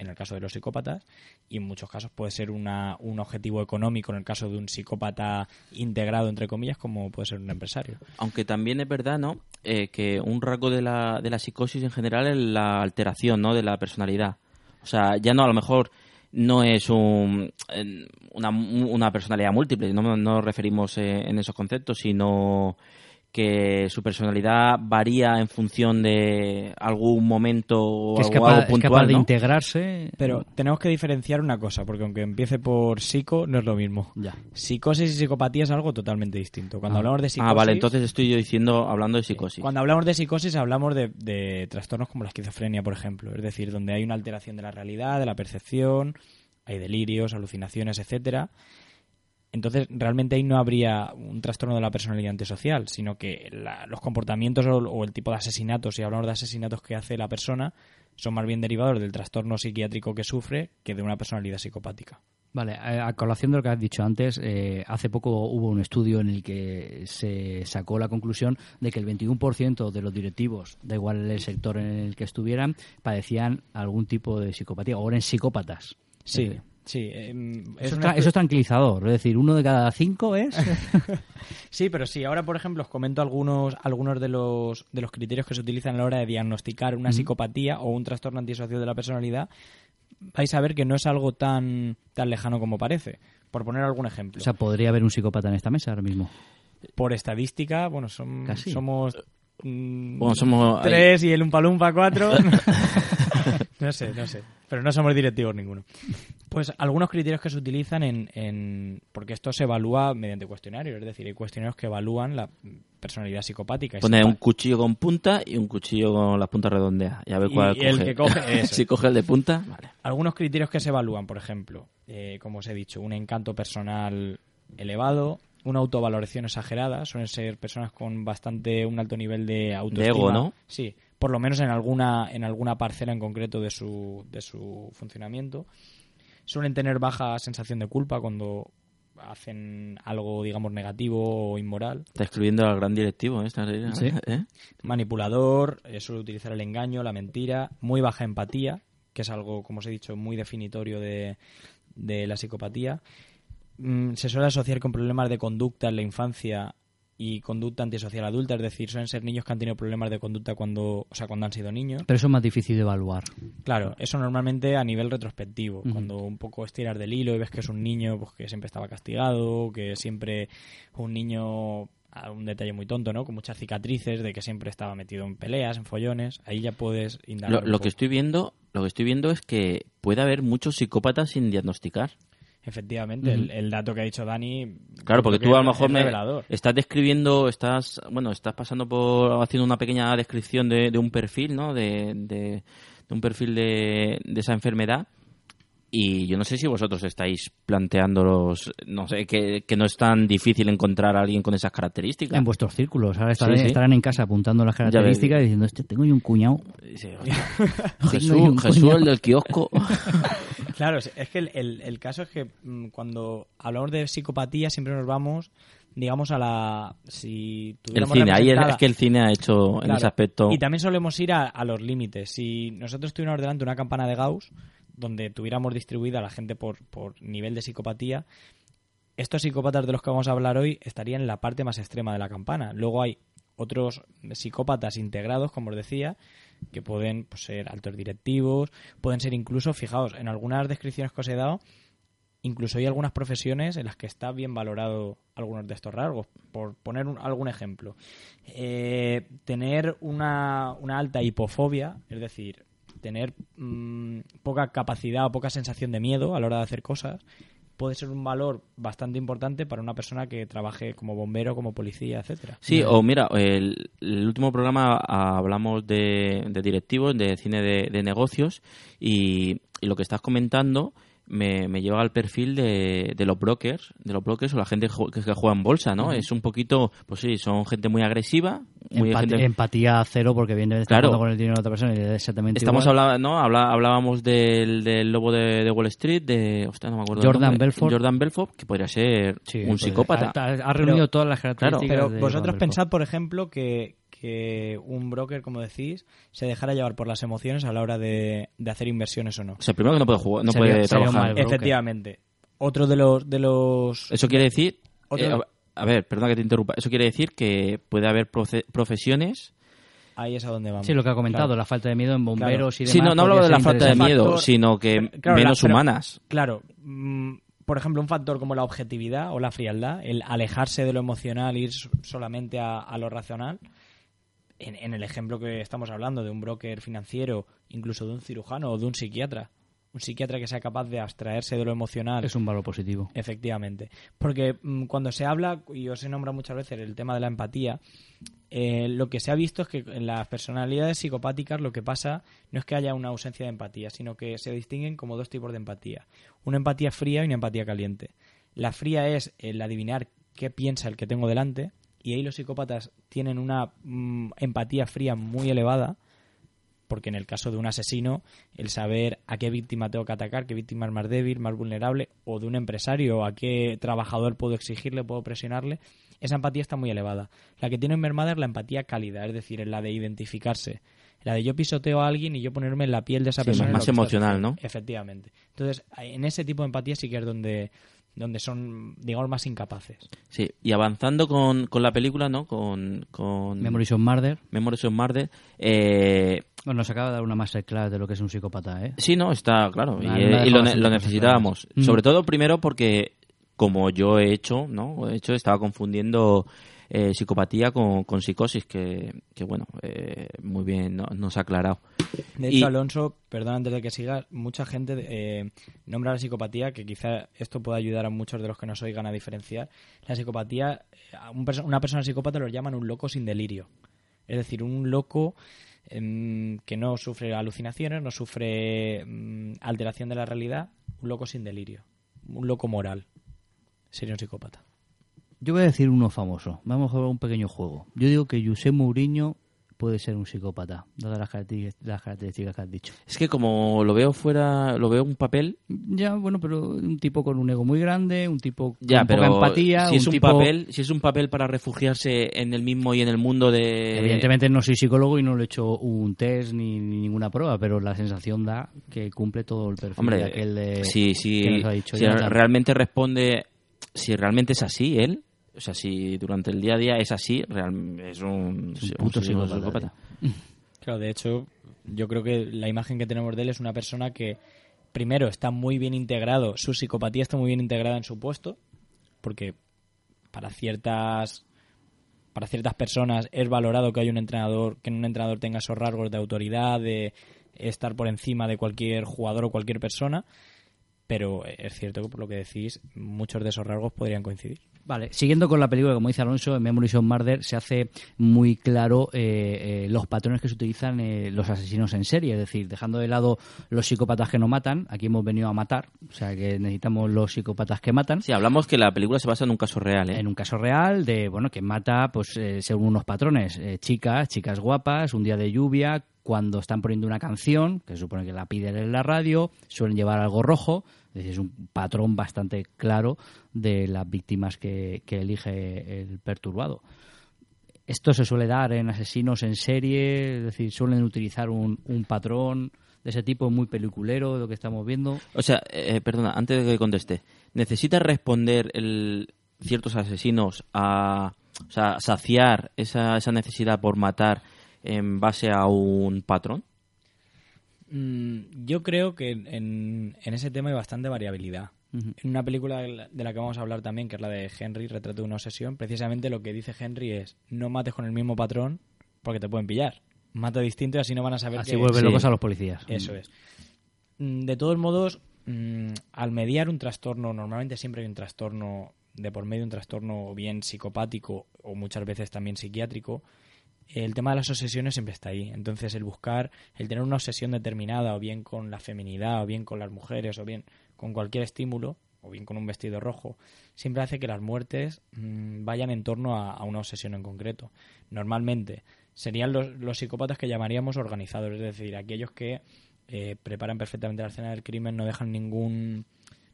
en el caso de los psicópatas, y en muchos casos puede ser una, un objetivo económico en el caso de un psicópata integrado, entre comillas, como puede ser un empresario. Aunque también es verdad, ¿no? Eh, que un rasgo de la, de la psicosis en general es la alteración, ¿no? De la personalidad. O sea, ya no, a lo mejor no es un, una, una personalidad múltiple, no no nos referimos eh, en esos conceptos, sino que su personalidad varía en función de algún momento o que es algo, capaz, algo es puntual, capaz de ¿no? integrarse... Pero tenemos que diferenciar una cosa, porque aunque empiece por psico, no es lo mismo. Ya. Psicosis y psicopatía es algo totalmente distinto. Cuando Ah. hablamos de psicosis... Ah, vale, entonces estoy yo diciendo, hablando de psicosis. Cuando hablamos de psicosis hablamos de, de trastornos como la esquizofrenia, por ejemplo. Es decir, donde hay una alteración de la realidad, de la percepción, hay delirios, alucinaciones, etcétera. Entonces, realmente ahí no habría un trastorno de la personalidad antisocial, sino que la- los comportamientos o, o el tipo de asesinatos, si hablamos de asesinatos que hace la persona, son más bien derivados del trastorno psiquiátrico que sufre que de una personalidad psicopática. Vale, a colación de lo que has dicho antes, eh, hace poco hubo un estudio en el que se sacó la conclusión de que el 21% de los directivos, da igual el sector en el que estuvieran, padecían algún tipo de psicopatía o eran psicópatas. Sí, Eh, sí. em, es Eso, una es tra- eso es tranquilizador, es decir, uno de cada cinco es... Sí, pero sí, ahora por ejemplo os comento algunos, algunos de los, de los criterios que se utilizan a la hora de diagnosticar una psicopatía o un trastorno antisocial de la personalidad. Vais a ver que no es algo tan, tan lejano como parece. Por poner algún ejemplo. o sea, podría haber un psicópata en esta mesa ahora mismo. por estadística, bueno, son, Casi. somos Bueno, somos- tres y el Umpalumpa cuatro. no sé, no sé. Pero no somos directivos ninguno. Pues algunos criterios que se utilizan en, en- porque esto se evalúa mediante cuestionarios, es decir, hay cuestionarios que evalúan la personalidad psicopática. Pone un cuchillo con punta y un cuchillo con las puntas redondeadas. Y a ver Y cuál el coge. que coge, eso. si coge el de punta, vale. Algunos criterios que se evalúan, por ejemplo, eh, como os he dicho, un encanto personal elevado, una autovaloración exagerada, suelen ser personas con bastante un alto nivel de autoestima. ego, ¿no? Sí, por lo menos en alguna en alguna parcela en concreto de su de su funcionamiento. Suelen tener baja sensación de culpa cuando hacen algo, digamos, negativo o inmoral. Está excluyendo al gran directivo, ¿eh? Esta- Sí. ¿eh? Manipulador, eh, suele utilizar el engaño, la mentira, muy baja empatía, que es algo, como os he dicho, muy definitorio de, de la psicopatía. Mm, se suele asociar con problemas de conducta en la infancia y conducta antisocial adulta, es decir, suelen ser niños que han tenido problemas de conducta cuando, o sea, cuando han sido niños. Pero eso es más difícil de evaluar. Claro, eso normalmente a nivel retrospectivo, cuando un poco estiras del hilo y ves que es un niño pues, que siempre estaba castigado, que siempre un niño, a un detalle muy tonto, ¿no? Con muchas cicatrices, de que siempre estaba metido en peleas, en follones, ahí ya puedes indagar. Lo, un lo poco. que estoy viendo, lo que estoy viendo es que puede haber muchos psicópatas sin diagnosticar. Efectivamente, el, el dato que ha dicho Dani. Claro, porque tú a lo mejor me estás describiendo, estás, bueno, estás pasando por haciendo una pequeña descripción de, de un perfil, ¿no? De, de- de un perfil de esa enfermedad Y yo no sé si vosotros estáis planteándolos, no sé, que, que no es tan difícil encontrar a alguien con esas características. En vuestros círculos. Ahora estarán, Sí, sí. estarán en casa apuntando las características y diciendo, este tengo yo un cuñado. Jesús, un Jesús, cuñado". el del kiosco. Claro, es que el, el- el caso es que mm, cuando hablamos de psicopatía siempre nos vamos, digamos, a la... Si El cine, ahí es, que el cine ha hecho en Claro, ese aspecto. Y también solemos ir a, a los límites. Si nosotros tuviéramos delante una campana de Gauss, donde tuviéramos distribuida a la gente por, por nivel de psicopatía, estos psicópatas de los que vamos a hablar hoy estarían en la parte más extrema de la campana. Luego hay otros psicópatas integrados, como os decía, que pueden pues, ser altos directivos, pueden ser incluso, fijaos, en algunas descripciones que os he dado, incluso hay algunas profesiones en las que está bien valorado algunos de estos rasgos. Por poner un- algún ejemplo, Eh, tener una, una alta hipofobia, es decir, tener mm, poca capacidad o poca sensación de miedo a la hora de hacer cosas, puede ser un valor bastante importante para una persona que trabaje como bombero, como policía, etcétera. Sí, o mira, el, el último programa ah, hablamos de, de directivos, de cine de, de negocios y, y lo que estás comentando me, me lleva al perfil de, de los brokers, de los brokers o la gente que, que juega en bolsa, ¿no? Es un poquito, pues sí, son gente muy agresiva, muy Empati- gente- Empatía cero porque está Claro. con el dinero de otra persona y exactamente Estamos igual. hablando, ¿no? Habla- hablábamos del, del lobo de, de Wall Street, de, hostia, no me acuerdo. del Jordan. Belfort. Jordan Belfort, que podría ser Sí, un pues, psicópata. Ha, ha reunido Pero- todas las características. Pero de vosotros Robert pensad, por ejemplo, que, que un broker, como decís, se dejara llevar por las emociones a la hora de, de hacer inversiones o no. O sea, primero que no puede jugar, no Sería- puede trabajar. Efectivamente. Otro de los... De los Eso quiere decir. Otro- eh, a ver, perdona que te interrumpa. Eso quiere decir que puede haber profesiones. Ahí es a donde vamos. Sí, lo que ha comentado, Claro. la falta de miedo en bomberos y demás. Sí, no, no hablo de la falta de miedo, Factor- sino que Claro, la- menos pero- humanas. Claro. mm, Por ejemplo, un factor como la objetividad o la frialdad, el alejarse de lo emocional, ir so- solamente a, a lo racional. En, en el ejemplo que estamos hablando de un broker financiero, incluso de un cirujano o de un psiquiatra. Un psiquiatra que sea capaz de abstraerse de lo emocional Es un valor positivo. Efectivamente. Porque mm, cuando se habla, y os he nombrado muchas veces el tema de la empatía, eh, lo que se ha visto es que en las personalidades psicopáticas lo que pasa no es que haya una ausencia de empatía, sino que se distinguen como dos tipos de empatía. Una empatía fría y una empatía caliente. La fría es el adivinar qué piensa el que tengo delante, y ahí los psicópatas tienen una mm, empatía fría muy elevada, porque en el caso de un asesino, el saber a qué víctima tengo que atacar, qué víctima es más débil, más vulnerable, o de un empresario, a qué trabajador puedo exigirle, puedo presionarle, esa empatía está muy elevada. La que tiene mermada es la empatía cálida, es decir, la de identificarse. La de yo pisoteo a alguien y yo ponerme en la piel de esa Sí, persona. más está emocional. ¿no? Efectivamente. Entonces, en ese tipo de empatía sí que es donde, donde son, digamos, más incapaces. Sí, y avanzando con, con la película, ¿no? Con, con Memories of Murder. Memories of Murder. Eh, Bueno, nos acaba de dar una masterclass de lo que es un psicópata, ¿eh? sí, no, está claro. Y, no dejado lo, necesitábamos. Sobre todo, primero, porque como yo he hecho, ¿no? He hecho, estaba confundiendo eh, psicopatía con, con psicosis, que, que bueno, eh, muy bien no- nos ha aclarado. De Y- hecho, Alonso, perdón antes de que sigas, mucha gente eh, nombra la psicopatía, que quizá esto pueda ayudar a muchos de los que nos oigan a diferenciar. La psicopatía, un perso- una persona psicópata lo llaman un loco sin delirio. Es decir, un loco em, que no sufre alucinaciones, no sufre mm, alteración de la realidad, un loco sin delirio. Un loco moral. Sería un psicópata. Yo voy a decir uno famoso. Vamos a jugar un pequeño juego. Yo digo que José Mourinho puede ser un psicópata, dadas las características, las características que has dicho. Es que como lo veo fuera, lo veo un papel, Ya, bueno, pero un tipo con un ego muy grande, un tipo ya, con pero poca empatía, si es un tipo... papel, si es un papel para refugiarse en el mismo y en el mundo de Evidentemente no soy psicólogo y no le he hecho un test ni, ni ninguna prueba, pero la sensación da que cumple todo el perfil Hombre, de aquel de, si, si, que nos ha dicho si realmente responde, si realmente es así él, o sea, si durante el día a día es así, real- es un, Es un puto psicópata, psicópata, Claro, de hecho, yo creo que la imagen que tenemos de él es una persona que, primero, está muy bien integrado, su psicopatía está muy bien integrada en su puesto, porque para ciertas para ciertas personas es valorado que hay un entrenador, que un entrenador tenga esos rasgos de autoridad, de estar por encima de cualquier jugador o cualquier persona. pero es cierto que por lo que decís, muchos de esos rasgos podrían coincidir. Vale, siguiendo con la película, como dice Alonso, en Memories of Murder se hace muy claro eh, eh, los patrones que se utilizan eh, los asesinos en serie, es decir, dejando de lado los psicópatas que no matan, aquí hemos venido a matar, o sea que necesitamos los psicópatas que matan. Sí, hablamos que la película se basa en un caso real, ¿eh? En un caso real de, bueno, que mata, pues, eh, según unos patrones, chicas, chicas guapas, un día de lluvia, cuando están poniendo una canción, que se supone que la piden en la radio, suelen llevar algo rojo, es decir, es un patrón bastante claro de las víctimas que, elige el perturbado. Esto se suele dar en asesinos en serie, es decir, suelen utilizar un, un patrón de ese tipo muy peliculero, lo que estamos viendo. O sea, eh, perdona, antes de que conteste, ¿necesita responder el, ciertos asesinos a o sea, saciar esa, esa necesidad por matar en base a un patrón? Mm, yo creo que en, en ese tema hay bastante variabilidad. En una película de la, que vamos a hablar también, que es la de Henry, Retrato de una obsesión, precisamente lo que dice Henry es no mates con el mismo patrón porque te pueden pillar. Mata distinto y así no van a saber Así que... vuelven Sí. locos a los policías. Eso es. Mm, De todos modos, mm, al mediar un trastorno, normalmente siempre hay un trastorno de por medio, un trastorno bien psicopático o muchas veces también psiquiátrico, el tema de las obsesiones siempre está ahí. Entonces, el buscar, el tener una obsesión determinada, o bien con la feminidad, o bien con las mujeres, o bien con cualquier estímulo, o bien con un vestido rojo, siempre hace que las muertes mm, vayan en torno a, una obsesión en concreto. Normalmente serían los, los psicópatas que llamaríamos organizados, es decir, aquellos que eh, preparan perfectamente la escena del crimen, no dejan ningún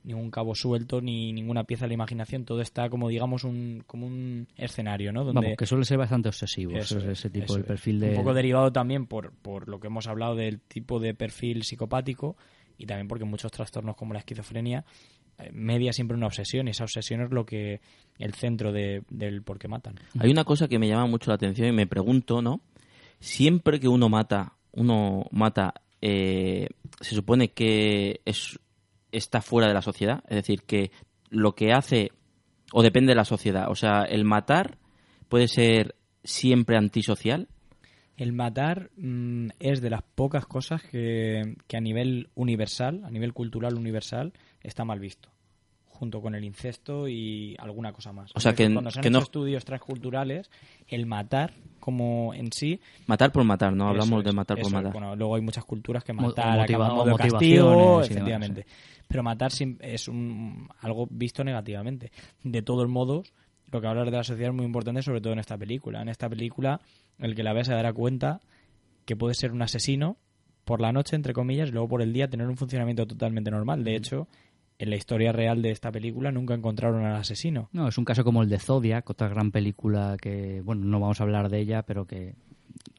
ningún cabo suelto ni ninguna pieza de la imaginación, todo está como digamos un como un escenario, ¿no? Donde Vamos, que suele ser bastante obsesivo eso ese, es, ese tipo es. perfil de... Un poco derivado también por, por lo que hemos hablado del tipo de perfil psicopático y también porque muchos trastornos como la esquizofrenia eh, media siempre una obsesión y esa obsesión es lo que el centro de, del por qué matan. Hay una cosa que me llama mucho la atención y me pregunto, ¿no? Siempre que uno mata, uno mata, eh, se supone que es, está fuera de la sociedad, es decir, que lo que hace o depende de la sociedad, o sea, el matar puede ser siempre antisocial. El matar mm, es de las pocas cosas que, que a nivel universal, a nivel cultural universal, está mal visto. Junto con el incesto y alguna cosa más. O sea, que- cuando se han que hecho no- estudios transculturales, el matar como en sí Matar por matar, no hablamos de matar por eso es. matar. Bueno, luego hay muchas culturas que matar motiva- modo castigo, efectivamente. Pero matar es un, algo visto negativamente. De todos modos, lo que hablar de la sociedad es muy importante, sobre todo en esta película. En esta película, el que la vea se dará cuenta que puede ser un asesino por la noche, entre comillas, y luego por el día tener un funcionamiento totalmente normal. De hecho, en la historia real de esta película nunca encontraron al asesino. No, es un caso como el de Zodiac, otra gran película que, bueno, no vamos a hablar de ella, pero que,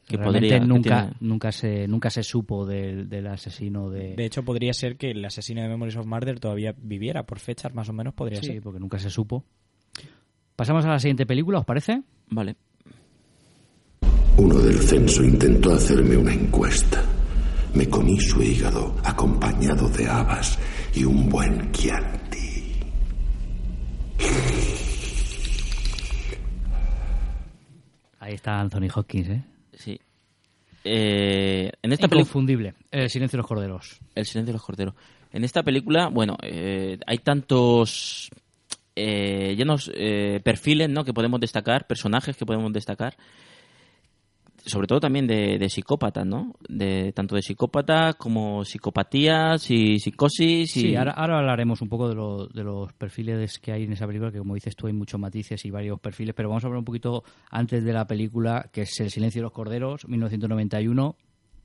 Que realmente podría, nunca, nunca se nunca se supo del, del asesino de... De hecho, podría ser que el asesino de Memories of Murder todavía viviera. Por fechas, más o menos, podría sí, ser. porque nunca se supo. Pasamos a la siguiente película, ¿os parece? Vale. Uno del censo intentó hacerme una encuesta. Me comí su hígado acompañado de habas y un buen chianti. Ahí está Anthony Hopkins, ¿eh? Sí. Eh, en esta película... Inconfundible. El silencio de los corderos. El silencio de los corderos. En esta película, bueno, eh, hay tantos eh, llenos eh, perfiles ¿no? que podemos destacar, personajes que podemos destacar, sobre todo también de, de psicópatas, ¿no? De, tanto de psicópatas como psicopatías y psicosis. Y... Sí, ahora, hablaremos un poco de, lo- de los perfiles que hay en esa película, que como dices tú hay muchos matices y varios perfiles, pero vamos a hablar un poquito antes de la película, que es El silencio de los corderos, 1991.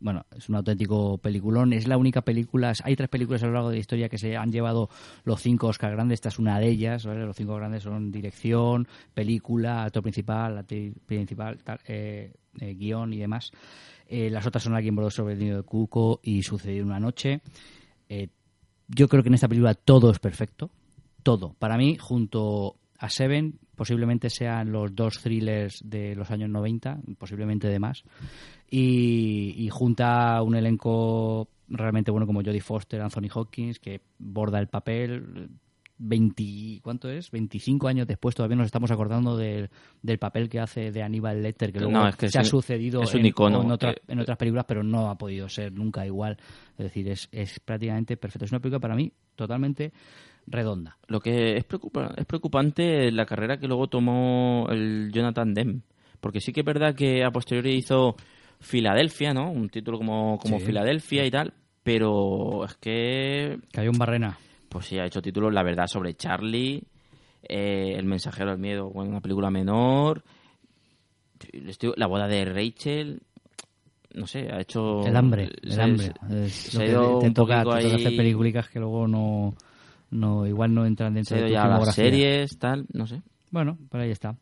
Bueno, es un auténtico peliculón. Es la única película. Hay tres películas a lo largo de la historia que se han llevado los cinco Oscar grandes. Esta es una de ellas. ¿vale? Los cinco grandes son dirección, película, actor principal, actriz principal, tal, eh, eh, guion y demás. Eh, las otras son Alguien voló sobre el nido de Cuco y Sucedió una noche. Eh, yo creo que en esta película todo es perfecto. Todo. Para mí, junto a Seven, posiblemente sean los dos thrillers de los años 90, posiblemente de más. Y, y junta un elenco realmente bueno como Jodie Foster, Anthony Hopkins, que borda el papel. 20, ¿cuánto es? 25 años después todavía nos estamos acordando del, del papel que hace de Aníbal Lecter, que luego No, es que se ha sucedido es un en, icono. en otras, Eh, en otras películas, pero no ha podido ser nunca igual. Es decir, es, es prácticamente perfecto. Es una película para mí totalmente redonda. Lo que es, preocupa- es preocupante la carrera que luego tomó el Jonathan Demme. Porque sí que es verdad que a posteriori hizo Filadelfia, ¿no? Un título como, como Sí. Filadelfia y tal. Pero es que, Cayó en barrena. Pues sí, ha hecho títulos, la verdad, sobre Charlie, eh, El mensajero del miedo, bueno, una película menor. La boda de Rachel. No sé, ha hecho. El hambre, el se- hambre. se- Es se lo ha que te toca, te hacer películas que luego no, no igual no entran dentro de tu ya las series, tal, no sé. Bueno, por ahí está.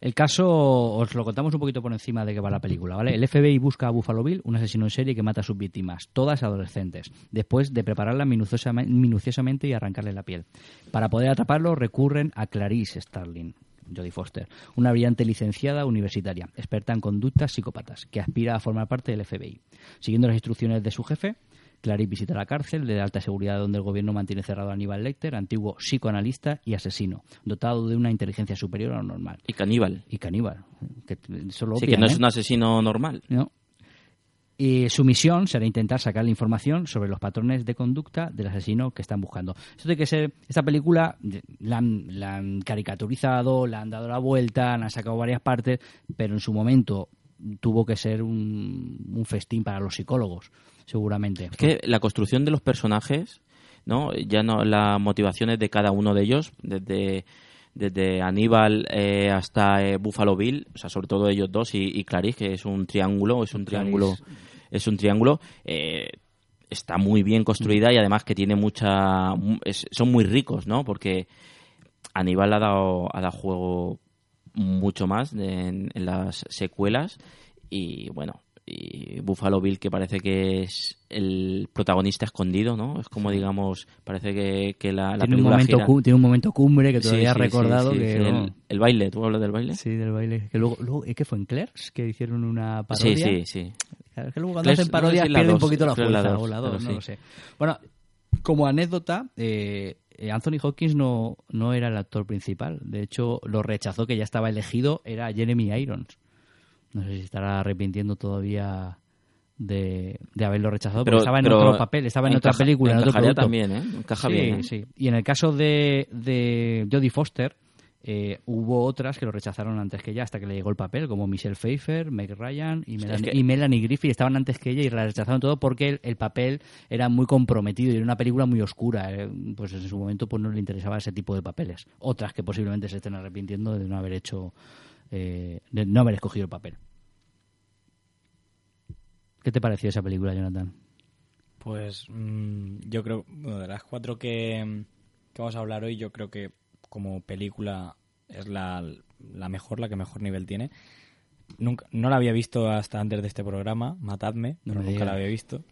El caso os lo contamos un poquito por encima de qué va la película, ¿vale? El FBI busca a Buffalo Bill, un asesino en serie que mata a sus víctimas, todas adolescentes, después de prepararlas minuciosame- minuciosamente y arrancarle la piel. Para poder atraparlo recurren a Clarice Starling, Jodie Foster, una brillante licenciada universitaria, experta en conductas psicópatas, que aspira a formar parte del FBI. Siguiendo las instrucciones de su jefe, Clarice visita la cárcel de alta seguridad donde el gobierno mantiene cerrado a Aníbal Lecter, antiguo psicoanalista y asesino, dotado de una inteligencia superior a lo normal. Y Caníbal. Y caníbal. Que eso lo Sí, que no es ¿eh? un asesino normal. ¿no? Y su misión será intentar sacar la información sobre los patrones de conducta del asesino que están buscando. Esto tiene que ser. Esta película la han, la han caricaturizado, la han dado la vuelta, la han sacado varias partes, pero en su momento tuvo que ser un, un festín para los psicólogos, seguramente. Es que la construcción de los personajes, ¿no? Ya no las motivaciones de cada uno de ellos, desde desde Aníbal eh, hasta eh, Buffalo Bill, o sea, sobre todo ellos dos y, y Clarice, que es un triángulo, es un Clarice. triángulo, es un triángulo, eh, está muy bien construida y además que tiene mucha, es- son muy ricos, ¿no? Porque Aníbal ha dado, ha dado juego mucho más en, en las secuelas y bueno y Buffalo Bill que parece que es el protagonista escondido no es como digamos parece que, que la, la tiene, un película momento, gira- tiene un momento cumbre que Sí, todavía has sí, sí, recordado sí, que. sí, no. el, el baile tú hablas del baile Sí, del baile. Que luego, luego ¿eh, ¿qué fue en Clerks? Que hicieron una sí parodia. sí sí Claro, es que luego cuando Clerks, hacen no sé parodias si la pierde un poquito la creo la fuerza. dos, o la dos, no sí. lo sé. Bueno, como anécdota, eh, Anthony Hopkins no, no era el actor principal. De hecho, lo rechazó, que ya estaba elegido, era Jeremy Irons. No sé si estará arrepintiendo todavía de, de haberlo rechazado, pero porque estaba en pero otro papel, estaba en otra película, en otro producto. también eh encaja sí, bien ¿eh? sí. Y en el caso de, de Jodie Foster, eh, hubo otras que lo rechazaron antes que ella, hasta que le llegó el papel, como Michelle Pfeiffer, Meg Ryan y Melanie, que- y Melanie Griffith estaban antes que ella y la rechazaron todo porque el, el papel era muy comprometido y era una película muy oscura. eh, Pues en su momento pues no le interesaba ese tipo de papeles. Otras que posiblemente se estén arrepintiendo de no haber hecho, eh, de no haber escogido el papel. ¿Qué te pareció esa película, Jonathan? Pues mm, yo creo, bueno, de las cuatro que, que vamos a hablar hoy, yo creo que como película es la, la mejor, la que mejor nivel tiene. Nunca, no la había visto hasta antes de este programa, Matadme, No pero me nunca digas. la había visto.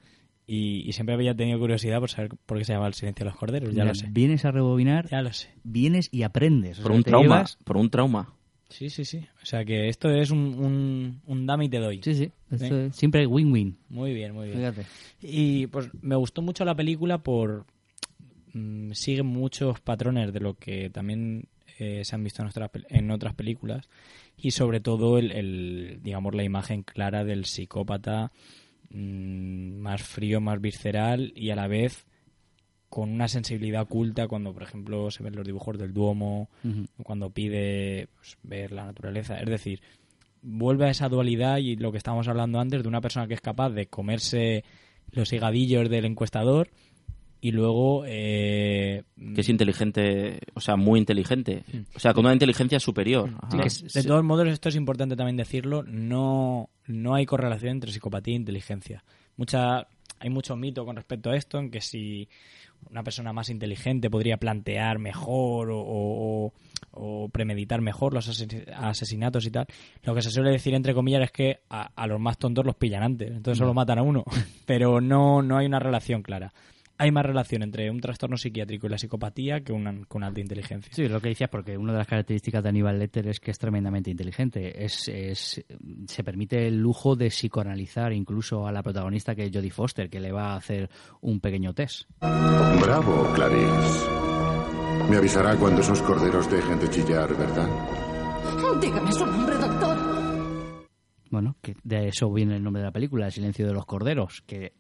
Y, y siempre había tenido curiosidad por saber por qué se llama El silencio de los corderos, ya Mira, lo sé. Vienes a rebobinar, Ya lo sé. vienes y aprendes. O por sea, un trauma llevas- por un trauma Sí, sí, sí. O sea que esto es un, un, un dame y te doy. Sí, sí. Esto Sí. es siempre win-win. Muy bien, muy bien. Fíjate. Y pues me gustó mucho la película por... mm, sigue muchos patrones de lo que también eh, se han visto en otras, en otras películas y sobre todo el, el, digamos la imagen clara del psicópata mm, más frío, más visceral y a la vez con una sensibilidad oculta cuando por ejemplo se ven los dibujos del Duomo cuando pide pues, ver la naturaleza. Es decir, vuelve a esa dualidad y lo que estábamos hablando antes de una persona que es capaz de comerse los higadillos del encuestador y luego... eh, que es inteligente o sea muy inteligente o sea con una inteligencia superior Sí, de todos modos, esto es importante también decirlo, no, no hay correlación entre psicopatía e inteligencia. Mucha, hay mucho mito con respecto a esto, en que si una persona más inteligente podría plantear mejor o, o- o premeditar mejor los ases- asesinatos y tal. Lo que se suele decir, entre comillas, es que a, a los más tontos los pillan antes, entonces solo matan a uno. Pero no, no hay una relación clara. Hay más relación entre un trastorno psiquiátrico y la psicopatía que una, con alta inteligencia. Sí, lo que decías, porque una de las características de Aníbal Lecter es que es tremendamente inteligente. Es, es, se permite el lujo de psicoanalizar incluso a la protagonista que es Jodie Foster, que le va a hacer un pequeño test. Bravo, Clarice. Me avisará cuando esos corderos dejen de chillar, ¿verdad? Dígame su nombre, doctor. Bueno, que de eso viene el nombre de la película, El silencio de los corderos, que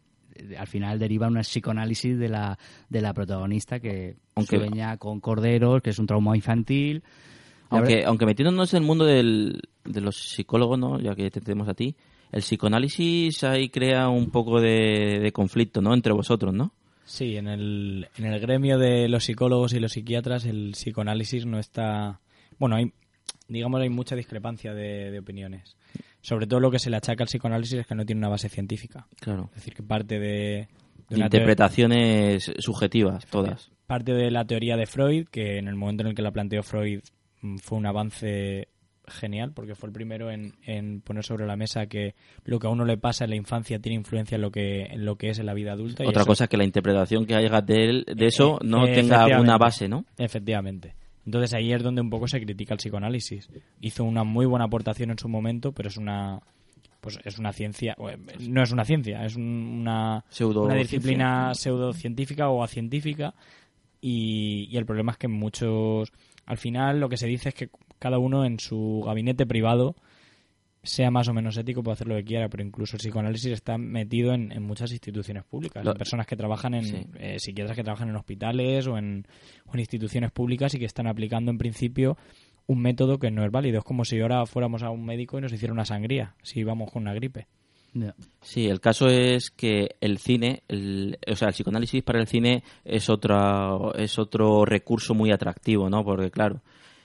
al final deriva una psicoanálisis de la, de la protagonista que Aunque- sueña con corderos, que es un trauma infantil. Aunque, verdad- aunque metiéndonos en el mundo del, de los psicólogos, ¿no? ya que te tenemos a ti, el psicoanálisis ahí crea un poco de, de conflicto ¿no? entre vosotros, ¿no? Sí, en el, en el gremio de los psicólogos y los psiquiatras el psicoanálisis no está... Bueno, hay, digamos, hay mucha discrepancia de, de opiniones. Sobre todo lo que se le achaca al psicoanálisis es que no tiene una base científica. Claro. Es decir, que parte de... una interpretaciones subjetivas, todas. parte de la teoría de Freud, que en el momento en el que la planteó Freud mm, fue un avance genial, porque fue el primero en, en poner sobre la mesa que lo que a uno le pasa en la infancia tiene influencia en lo que, en lo que es en la vida adulta. y Otra eso- cosa es que la interpretación que hagas de, él, de eso Eh, no eh, tenga efectivamente. base, ¿no? Efectivamente. Entonces ahí es donde un poco se critica el psicoanálisis. Hizo una muy buena aportación en su momento, pero es una pues es una ciencia, eh, no es una ciencia, es un- una, Pseudo- una disciplina pseudocientífica o acientífica y, y el problema es que muchos, al final lo que se dice es que cada uno en su gabinete privado sea más o menos ético puede hacer lo que quiera, pero incluso el psicoanálisis está metido en, en muchas instituciones públicas. Lo- Hay personas que trabajan en, Sí. eh, psiquiatras que trabajan en hospitales o en, o en instituciones públicas y que están aplicando en principio un método que no es válido. Es como si ahora fuéramos a un médico y nos hiciera una sangría, si vamos con una gripe. Sí, el caso es que el cine, el- o sea, el psicoanálisis para el cine es otra, es otro recurso muy atractivo, ¿no? Porque claro,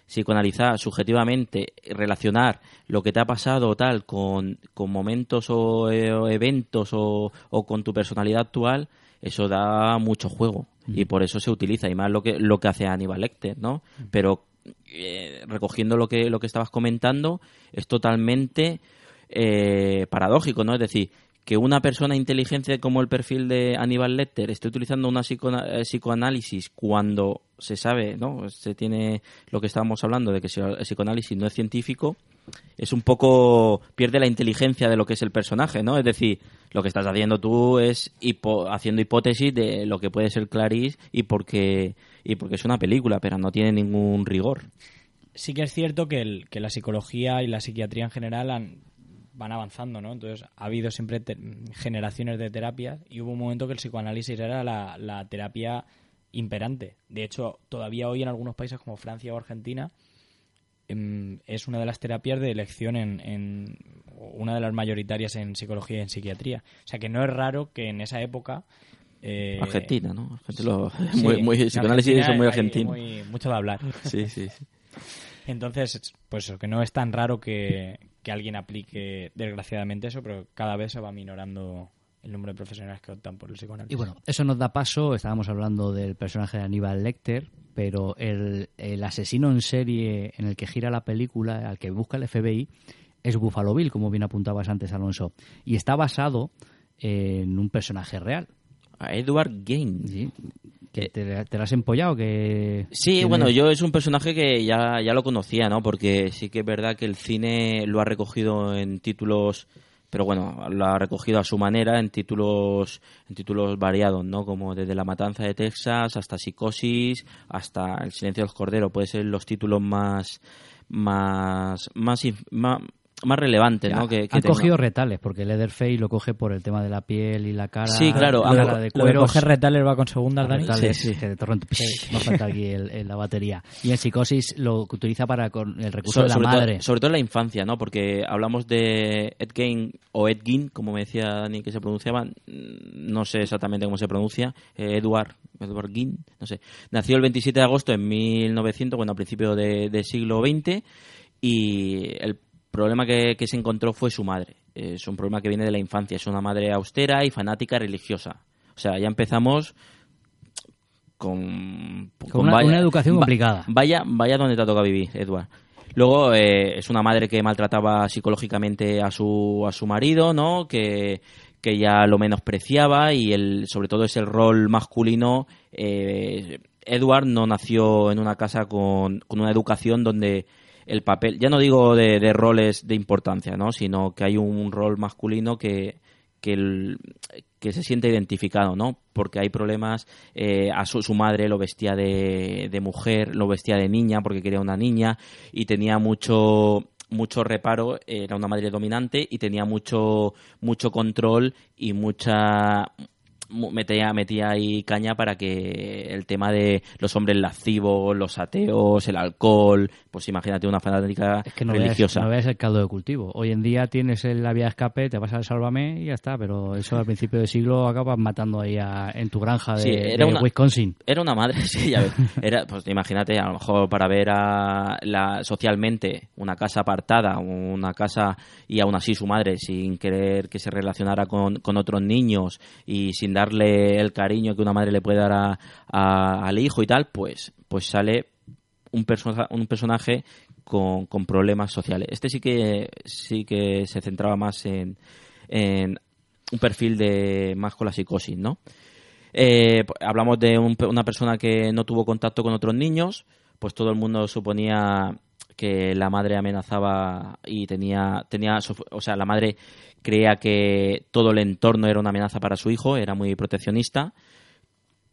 psicoanalizar subjetivamente, relacionar lo que te ha pasado o tal con, con momentos o, eh, o eventos o, o con tu personalidad actual, eso da mucho juego y por eso se utiliza y más lo que lo que hace Aníbal Lecter, ¿no? Pero eh, recogiendo lo que lo que estabas comentando es totalmente eh, paradójico, ¿no? Es decir, que una persona inteligente como el perfil de Aníbal Lecter esté utilizando una eh, psicoanálisis cuando se sabe, ¿no? Se tiene lo que estábamos hablando de que el psicoanálisis no es científico, es un poco pierde la inteligencia de lo que es el personaje, ¿no? Es decir, lo que estás haciendo tú es haciendo hipótesis de lo que puede ser Clarice y porque y porque es una película, pero no tiene ningún rigor. Sí que es cierto que, el- que la psicología y la psiquiatría en general han- van avanzando, ¿no? Entonces ha habido siempre generaciones de terapias y hubo un momento que el psicoanálisis era la, la terapia imperante. De hecho, todavía hoy en algunos países como Francia o Argentina em, es una de las terapias de elección en, en- una de las mayoritarias en psicología y en psiquiatría. O sea que no es raro que en esa época eh, Argentina, ¿no? Argentina lo- sí, muy, muy, en psicoanálisis Argentina son muy muy- mucho de hablar. Sí, sí, sí. Entonces, pues que no es tan raro que, que alguien aplique desgraciadamente eso, pero cada vez se va minorando el número de profesionales que optan por el psicoanálisis. Y bueno, eso nos da paso, estábamos hablando del personaje de Aníbal Lecter, pero el, el asesino en serie en el que gira la película, al que busca el FBI, es Buffalo Bill, como bien apuntabas antes, Alonso. Y está basado en un personaje real. A Edward Gain. Sí, que te, te lo has empollado, que... Sí, bueno, yo es un personaje que ya, ya lo conocía, ¿no? Porque sí que es verdad que el cine lo ha recogido en títulos, pero bueno, lo ha recogido a su manera en títulos, en títulos variados, ¿no? Como desde La Matanza de Texas hasta Psicosis, hasta El Silencio del Cordero, puede ser los títulos más, más, más, más relevantes, ¿no? Que, que Han cogido retales, porque Leatherface lo coge por el tema de la piel y la cara. Sí, claro, la de cuero. coger retales va con segundas, Dani. Retales, Sí, sí. que de torrente, pish, no falta aquí el- el- la batería. Y en psicosis lo utiliza para con el recurso So- de la madre. Todo, sobre todo en la infancia, ¿no? Porque hablamos de Ed Gein o Ed Gein, como me decía Dani que se pronunciaba, mm, no sé exactamente cómo se pronuncia, eh, Edward, Edward Gein, no sé. Nació el 27 de agosto en 1900, bueno, a principios de- siglo XX, y el problema que, que se encontró fue su madre. Es un problema que viene de la infancia, es una madre austera y fanática religiosa. O sea, ya empezamos con, Con una- una educación complicada. Vaya, vaya donde te toca vivir, Edward. Luego eh, es una madre que maltrataba psicológicamente a su, a su marido, ¿no? Que, que ya lo menospreciaba y el, sobre todo es el rol masculino. eh, Edward no nació en una casa con, con una educación donde el papel, ya no digo de, de roles de importancia, ¿no? Sino que hay un rol masculino que, que, el- que se siente identificado, ¿no? Porque hay problemas, eh, a su, madre lo vestía de, de mujer, lo vestía de niña porque quería una niña y tenía mucho mucho reparo, era una madre dominante y tenía mucho mucho control y mucha mu- metía, metía ahí caña para que el tema de los hombres lascivos, los ateos, el alcohol, pues imagínate una fanática Es que no veas, religiosa. no veas el caldo de cultivo. Hoy en día tienes el- la vía de escape, te vas al Sálvame y ya está, pero eso al principio del siglo acabas matando ahí a- en tu granja de, Sí, era de una- Wisconsin. Era una madre, sí, ya ves. Era, pues imagínate, a lo mejor para ver a la, socialmente una casa apartada, una casa y aún así su madre, sin querer que se relacionara con, con otros niños y sin darle el cariño que una madre le puede dar a- a- al hijo y tal, pues, pues sale un, un personaje con, con problemas sociales. Este sí que sí que se centraba más en, en un perfil de más con la psicosis, ¿no? Eh, p- hablamos de una persona que no tuvo contacto con otros niños, pues todo el mundo suponía que la madre amenazaba y tenía, tenía, o sea, la madre creía que todo el entorno era una amenaza para su hijo, era muy proteccionista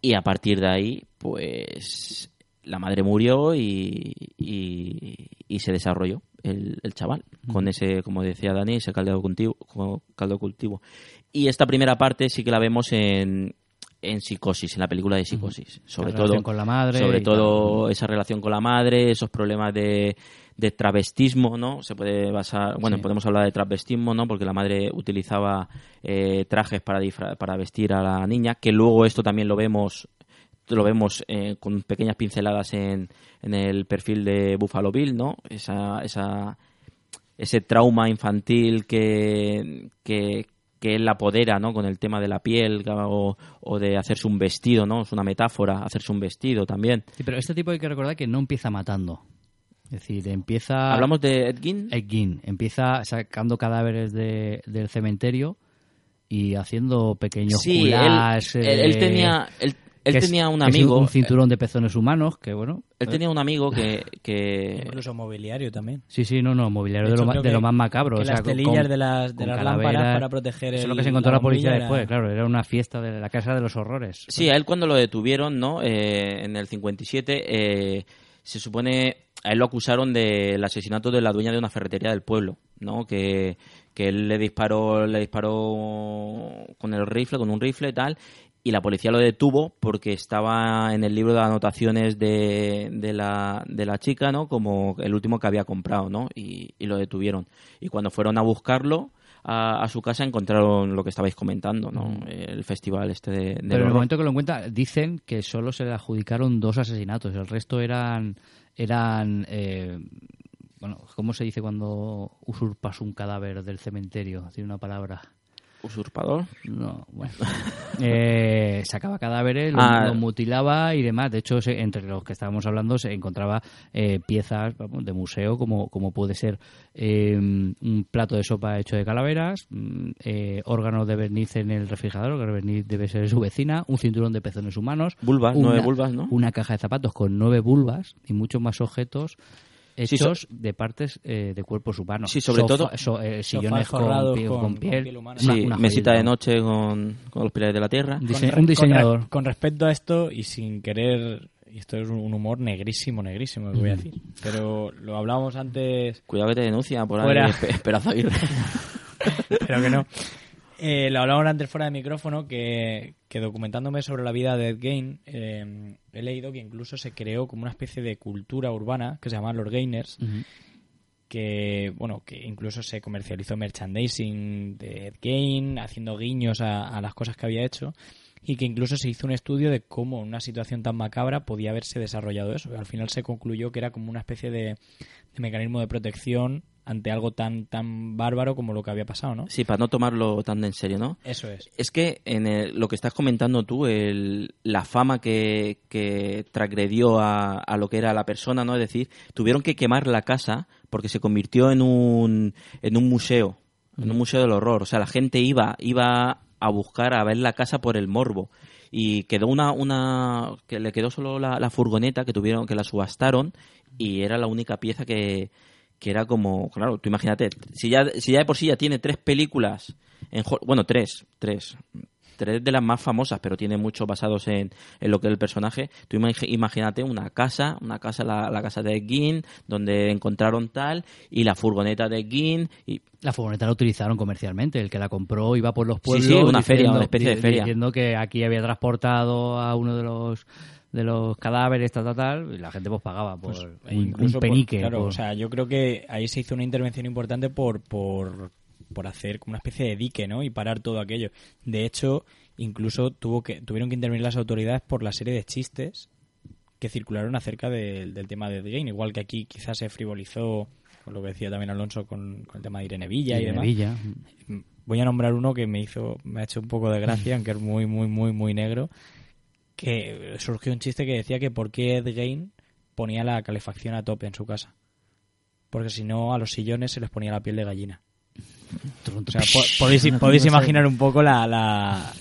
y a partir de ahí, pues la madre murió y, y- y se desarrolló el, el chaval con ese, como decía Dani, ese caldo cultivo, caldo cultivo. Y esta primera parte sí que la vemos en, en psicosis, en la película de psicosis, sobre La todo con la madre sobre todo esa relación con la madre, esos problemas de, de travestismo, ¿no? Se puede basar, bueno, Sí. podemos hablar de travestismo, ¿no? Porque la madre utilizaba eh, trajes para para vestir a la niña, que luego esto también lo vemos lo vemos eh, con pequeñas pinceladas en, en el perfil de Buffalo Bill, ¿no? Esa, esa, ese trauma infantil que, que, que él la apodera, ¿no? Con el tema de la piel o, o de hacerse un vestido, ¿no? Es una metáfora, hacerse un vestido también. Sí, pero este tipo hay que recordar que no empieza matando. Es decir, empieza... Hablamos de Ed Gein. Ed Gein. Empieza sacando cadáveres de- del cementerio y haciendo pequeños Sí, él, él- él eh, tenía, él, él que es- tenía un amigo. un cinturón de pezones humanos, que bueno... Él tenía un amigo que, que Incluso mobiliario también. Sí, sí, no, no, mobiliario De de, hecho, lo, de lo más macabro. que o sea, las telillas con- de las- de las lámparas para proteger Eso es lo el- que se encontró la la policía después, claro, era una fiesta de la casa de los horrores. Sí, a él cuando lo detuvieron, ¿no? Eh, en el 57, eh, se supone a él lo acusaron del asesinato de la dueña de una ferretería del pueblo, ¿no? Que, que él le disparó, le disparó con el rifle, con un rifle y tal, y la policía lo detuvo porque estaba en el libro de anotaciones de, de, la, de la chica, ¿no? Como el último que había comprado, ¿no? Y, y lo detuvieron. Y cuando fueron a buscarlo a, a su casa encontraron lo que estabais comentando, ¿no? El festival este de... del Pero en el momento que lo encuentra, dicen que solo se le adjudicaron dos asesinatos, el resto eran. eran eh, bueno, ¿cómo se dice cuando usurpas un cadáver del cementerio? Tiene una palabra. ¿Usurpador? No, bueno. Eh, sacaba cadáveres, los, Ah. los mutilaba y demás. De hecho, se- entre los que estábamos hablando se encontraba eh, piezas vamos, de museo, como, como puede ser eh, un plato de sopa hecho de calaveras, mm, eh, órganos de verniz en el refrigerador, que el verniz debe ser su vecina, un cinturón de pezones humanos, Vulvas, una, nueve vulvas, ¿no? una caja de zapatos con nueve vulvas y muchos más objetos Sí, so- hechos de partes eh, de cuerpos humanos. Sí, sobre Sofa- todo- so- eh, sillones con, piel, con- con con piel. piel humana. Sí, una mesita joyita. de noche con, con los pilares de la tierra. Dise- un diseñador. Con, con respecto a esto, y sin querer, y esto es un- humor negrísimo, negrísimo, que voy a Mm. decir. Pero lo hablábamos antes, Cuidado que te denuncia por ahí Espe- Esperanza Aguirre. pero que no. Eh, lo hablábamos antes fuera de micrófono, que, que documentándome sobre la vida de Ed Gein, eh, he leído que incluso se creó como una especie de cultura urbana que se llama los Gainers, que bueno que incluso se comercializó merchandising de Ed Gein haciendo guiños a, a las cosas que había hecho y que incluso se hizo un estudio de cómo en una situación tan macabra podía haberse desarrollado eso. Al final se concluyó que era como una especie de, de mecanismo de protección ante algo tan tan bárbaro como lo que había pasado no Sí, para no tomarlo tan en serio, ¿no? eso es Es que en el- lo que estás comentando tú, el- la fama que, que transgredió a, a lo que era la persona, ¿no? Es decir, tuvieron que quemar la casa porque se convirtió en un, en un museo, en un museo del horror. O sea, la gente iba, iba a buscar, a ver la casa por el morbo. Y quedó una, una, que le quedó solo la, la furgoneta que tuvieron, que la subastaron y era la única pieza que, que era como, claro, tú imagínate, si ya, si ya de por sí ya tiene tres películas en bueno, tres, tres. Tres de las más famosas, pero tiene muchos basados en, en lo que es el personaje. Tú imag- imagínate una casa, una casa, la, la casa de Gin, donde encontraron tal, y la furgoneta de Gin, y La furgoneta la utilizaron comercialmente. El que la compró iba por los Sí, pueblos. sí, una diciendo- feria, una especie de feria. Diciendo que aquí había transportado a uno de los de los cadáveres, tal, tal, tal, y la gente pues pagaba por Pues, un, e por- penique. claro, por- o sea, yo creo que ahí se hizo una intervención importante por, por, por hacer como una especie de dique, ¿no? Y parar todo aquello. De hecho, incluso tuvo que, tuvieron que intervenir las autoridades por la serie de chistes que circularon acerca del- del tema de The Game. Igual que aquí quizás se frivolizó, con lo que decía también Alonso, con, con el tema de Irene Villa y, Irene demás. Villa. Voy a nombrar uno que me hizo, me ha hecho un poco de gracia, aunque es muy, muy, muy, muy negro. Que surgió un chiste que decía que por qué Ed Gein ponía la calefacción a tope en su casa. Porque si no, a los sillones se les ponía la piel de gallina. O sea, po- podéis, podéis imaginar un poco la, la-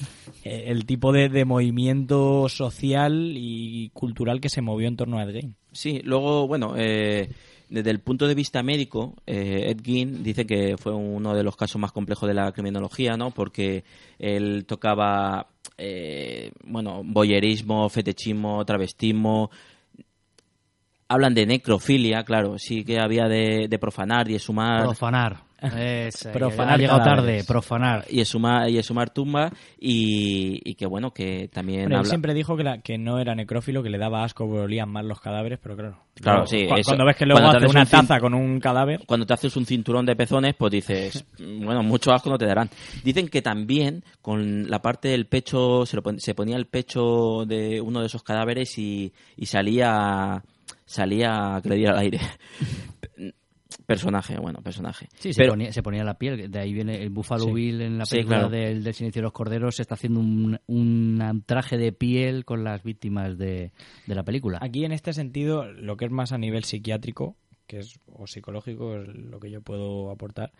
el tipo de, de movimiento social y cultural que se movió en torno a Ed Gein. Sí, luego, bueno, eh, desde el punto de vista médico, eh, Ed Gein dice que fue uno de los casos más complejos de la criminología, ¿no? Porque él tocaba, eh, bueno, boyerismo, fetichismo, travestismo. Hablan de necrofilia, claro, sí que había de, profanar y exhumar. Profanar. Profanar ha llegado tarde, profanar. y exhumar, y exhumar tumba y, y que bueno que también Hombre, él siempre dijo que, la- que no era necrófilo, que le daba asco, olían mal los cadáveres, pero claro. Claro, luego, sí, cu- eso. Cuando ves que luego Cuando hace haces una un taza con un cadáver, cuando te haces un cinturón de pezones, pues dices, bueno, mucho asco no te darán. Dicen que también con la parte del pecho, se, lo pon- se ponía el pecho de uno de esos cadáveres y, y salía, salía que le diera al aire. Personaje, bueno, personaje. Sí, se, Pero- ponía, se ponía la piel. De ahí viene el Buffalo Sí. Bill en la Sí, película claro. del, del Silencio de los Corderos. Se está haciendo un, un traje de piel con las víctimas de, de la película. aquí en este sentido, lo que es más a nivel psiquiátrico, que es o psicológico, es lo que yo puedo aportar.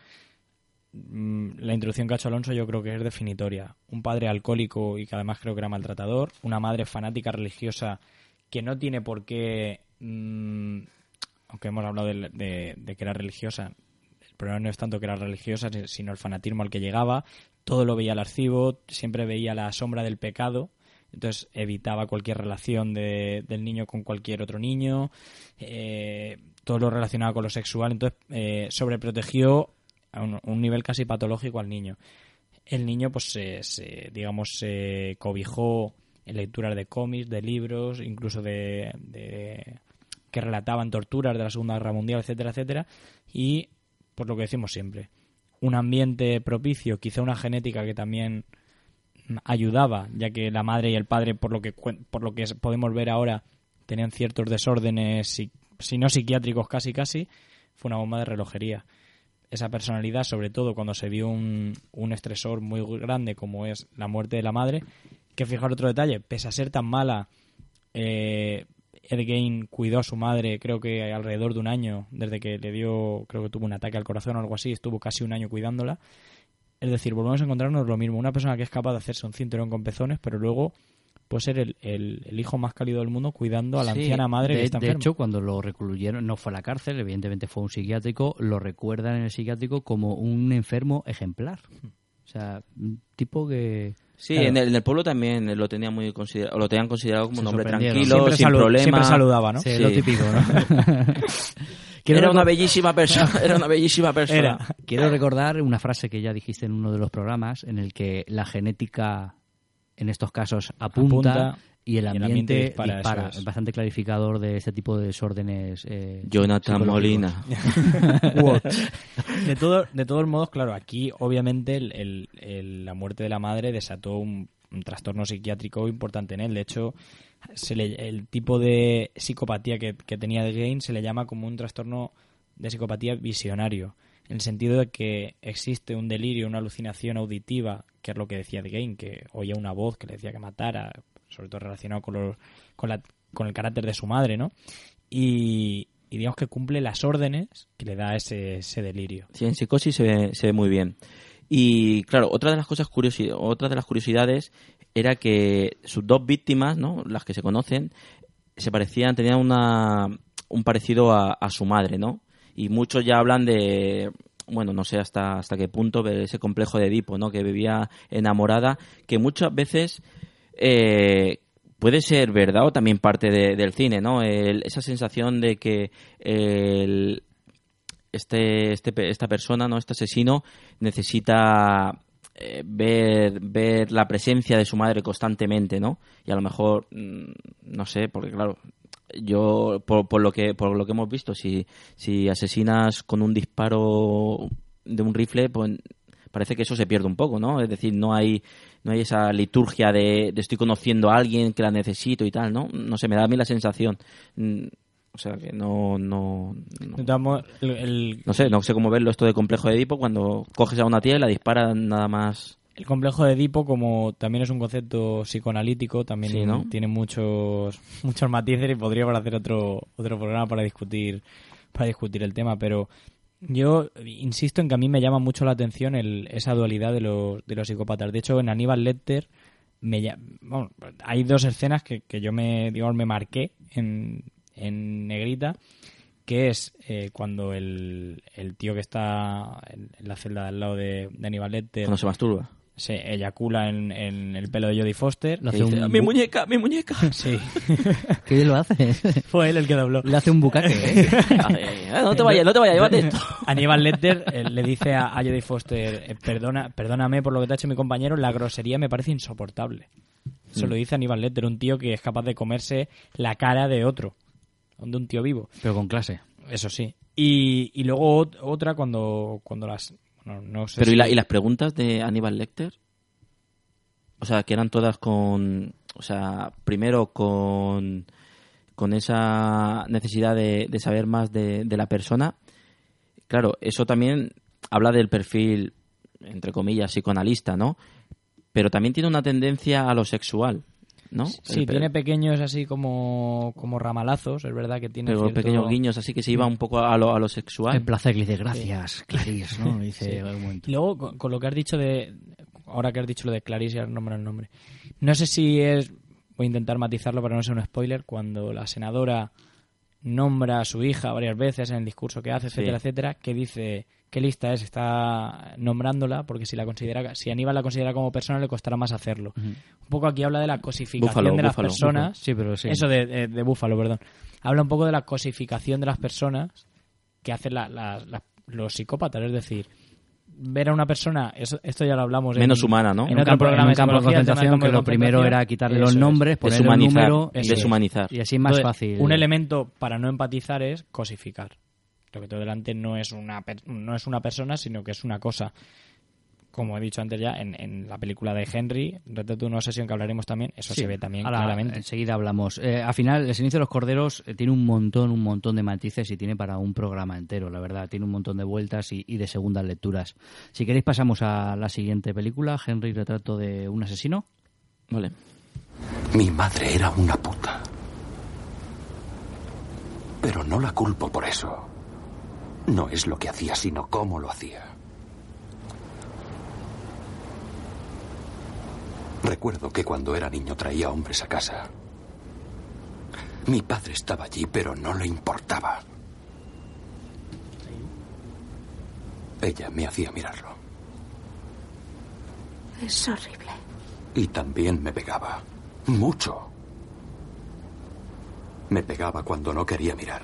Mm, La introducción que ha hecho Alonso yo creo que es definitoria. Un padre alcohólico y que además creo que era maltratador, una madre fanática religiosa que no tiene por qué, mm, aunque hemos hablado de, de- que era religiosa, el problema no es tanto que era religiosa, sino el fanatismo al que llegaba, todo lo veía lascivo, siempre veía la sombra del pecado, entonces evitaba cualquier relación de- del niño con cualquier otro niño, eh, todo lo relacionado con lo sexual, entonces eh, sobreprotegió a un, nivel casi patológico al niño. El niño, pues, se, se, digamos, se cobijó en lecturas de cómics, de libros, incluso de- que relataban torturas de la Segunda Guerra Mundial, etcétera, etcétera, y por lo que decimos siempre, un ambiente propicio, quizá una genética que también ayudaba, ya que la madre y el padre, por lo que por lo que podemos ver ahora, tenían ciertos desórdenes, si, si no psiquiátricos casi casi, fue una bomba de relojería. Esa personalidad, sobre todo cuando se vio un, un estresor muy grande como es la muerte de la madre, que fijar otro detalle, pese a ser tan mala, eh, Ed Gein cuidó a su madre creo que alrededor de un año, desde que le dio, creo que tuvo un ataque al corazón o algo así, estuvo casi un año cuidándola. Es decir, volvemos a encontrarnos lo mismo, una persona que es capaz de hacerse un cinturón con pezones, pero luego puede ser el, el- el hijo más cálido del mundo cuidando a la Sí, anciana madre de, que está de enferma. hecho, cuando lo recluyeron, no fue a la cárcel, evidentemente fue a un psiquiátrico, lo recuerdan en el psiquiátrico como un enfermo ejemplar. O sea, un tipo que... Sí, Claro. en, el, en el pueblo también lo tenía muy considerado, lo tenían considerado como Se un hombre tranquilo, siempre, sin problemas. siempre saludaba, ¿no? Sí, Sí. lo típico, ¿no? Quiero Era una bellísima persona, era una bellísima persona. Era. Quiero recordar una frase que ya dijiste en uno de los programas, en el que la genética, en estos casos, apunta, Apunta y el y el ambiente, dispara. dispara, eso es. Bastante clarificador de este tipo de desórdenes. eh, Jonathan. Molina. de, todo, de todos modos, claro, aquí obviamente el- el- el- la muerte de la madre desató un, un trastorno psiquiátrico importante en él. De hecho, se le- el tipo de psicopatía que, que tenía de Gain se le llama como un trastorno de psicopatía visionario. En el sentido de que existe un delirio, una alucinación auditiva, que es lo que decía de Gain, que oía una voz que le decía que matara, sobre todo relacionado con, con, la- con el carácter de su madre, ¿no? Y, y digamos que cumple las órdenes que le da ese, ese delirio. Sí, en psicosis se ve, se ve muy bien. Y claro, otra de las cosas curiosi otra de las curiosidades era que sus dos víctimas, ¿no? Las que se conocen, se parecían, tenían una, un parecido a, a su madre, ¿no? Y muchos ya hablan de bueno, no sé hasta, hasta qué punto, ese complejo de Edipo, ¿no? Que vivía enamorada, que muchas veces eh, puede ser verdad o también parte de- del cine, ¿no? El- esa sensación de que el, este, este, esta persona, ¿no? Este asesino necesita eh, ver, ver la presencia de su madre constantemente, ¿no? Y a lo mejor, mm, no sé, porque claro, yo por, por lo que por lo que hemos visto, si, si asesinas con un disparo de un rifle, pues parece que eso se pierde un poco, ¿no? Es decir, no hay no hay esa liturgia de, de estoy conociendo a alguien que la necesito y tal, ¿no? No sé, me da a mí la sensación. Mm, O sea, que no, no, no, el- el- sé, no sé cómo verlo esto de complejo de Edipo cuando coges a una tía y la disparas nada más. El complejo de Edipo, como también es un concepto psicoanalítico, también Sí, ¿no? tiene muchos muchos matices y podríamos hacer otro otro programa para discutir para discutir el tema, pero yo insisto en que a mí me llama mucho la atención el- esa dualidad de los, de los psicópatas. De hecho, en Aníbal Lecter me bueno, hay dos escenas que, que yo me digamos me marqué en, en negrita que es eh, cuando el, el tío que está en, en la celda al lado de, de Aníbal Lecter Cuando se masturba. Se eyacula en, en el pelo de Jodie Foster. Le Que hace dice, un ¡Mi muñeca, mi muñeca! Sí. ¿Qué bien lo hace? Fue él el que dobló. Le hace un bucaque. ¿eh? Ay, no te vayas, no te vayas, llévate esto. Aníbal Lecter eh, le dice a, a Jodie Foster, eh, perdona, perdóname por lo que te ha hecho mi compañero, la grosería me parece insoportable. Eso Mm. lo dice Aníbal Lecter, un tío que es capaz de comerse la cara de otro, de un tío vivo. Pero con clase. Eso sí. Y, y luego ot- otra cuando, cuando las... bueno, no sé Pero ¿y, la- ¿y las preguntas de Aníbal Lecter? O sea, que eran todas con... O sea, primero con, con esa necesidad de, de saber más de, de la persona. Claro, eso también habla del perfil, entre comillas, psicoanalista, ¿no? Pero también tiene una tendencia a lo sexual, ¿no? Sí, El- tiene pequeños así como, como ramalazos, es verdad que tiene pero cierto- pequeños guiños, así que se iba un poco a lo, a lo sexual. El placer le dice gracias, Clarice, ¿no? Dice Sí. Y luego, con, con lo que has dicho de. Ahora que has dicho lo de Clarice, ahora nombra el nombre. No sé si es. Voy a intentar matizarlo para no ser un spoiler. Cuando la senadora nombra a su hija varias veces en el discurso que hace, etcétera, Sí. etcétera, que dice qué lista es, está nombrándola, porque si la considera, si Aníbal la considera como persona, le costará más hacerlo. Un poco aquí habla de la cosificación Búfalo, de las búfalo, personas. Sí, pero sí. Eso de, de, de búfalo, perdón. Habla un poco de la cosificación de las personas que hacen la- la- la- los psicópatas. Es decir, ver a una persona, eso- esto ya lo hablamos. en- Menos humana, ¿no? En otro campo, en programa un de campo de concentración que lo primero era quitarle Eso los es. nombres, ponerle un número es. deshumanizar. y así es más Entonces, fácil. Un elemento para no empatizar es cosificar. Lo que tengo delante no es una per- no es una persona, sino que es una cosa. Como he dicho antes ya, en, en la película de Henry, Retrato de una obsesión que hablaremos también, eso Sí, se ve también ahora, claramente. Enseguida hablamos. Eh, al final, El Silencio de los Corderos eh, tiene un montón, un montón de matices y tiene para un programa entero, la verdad. Tiene un montón de vueltas y, y de segundas lecturas. Si queréis, pasamos a la siguiente película, Henry, Retrato de un asesino. Vale. Mi madre era una puta. Pero no la culpo por eso. No es lo que hacía, sino cómo lo hacía. Recuerdo que cuando era niño traía hombres a casa. Mi padre estaba allí, pero no le importaba. Ella me hacía mirarlo. Es horrible. Y también me pegaba. Mucho. Me pegaba cuando no quería mirar.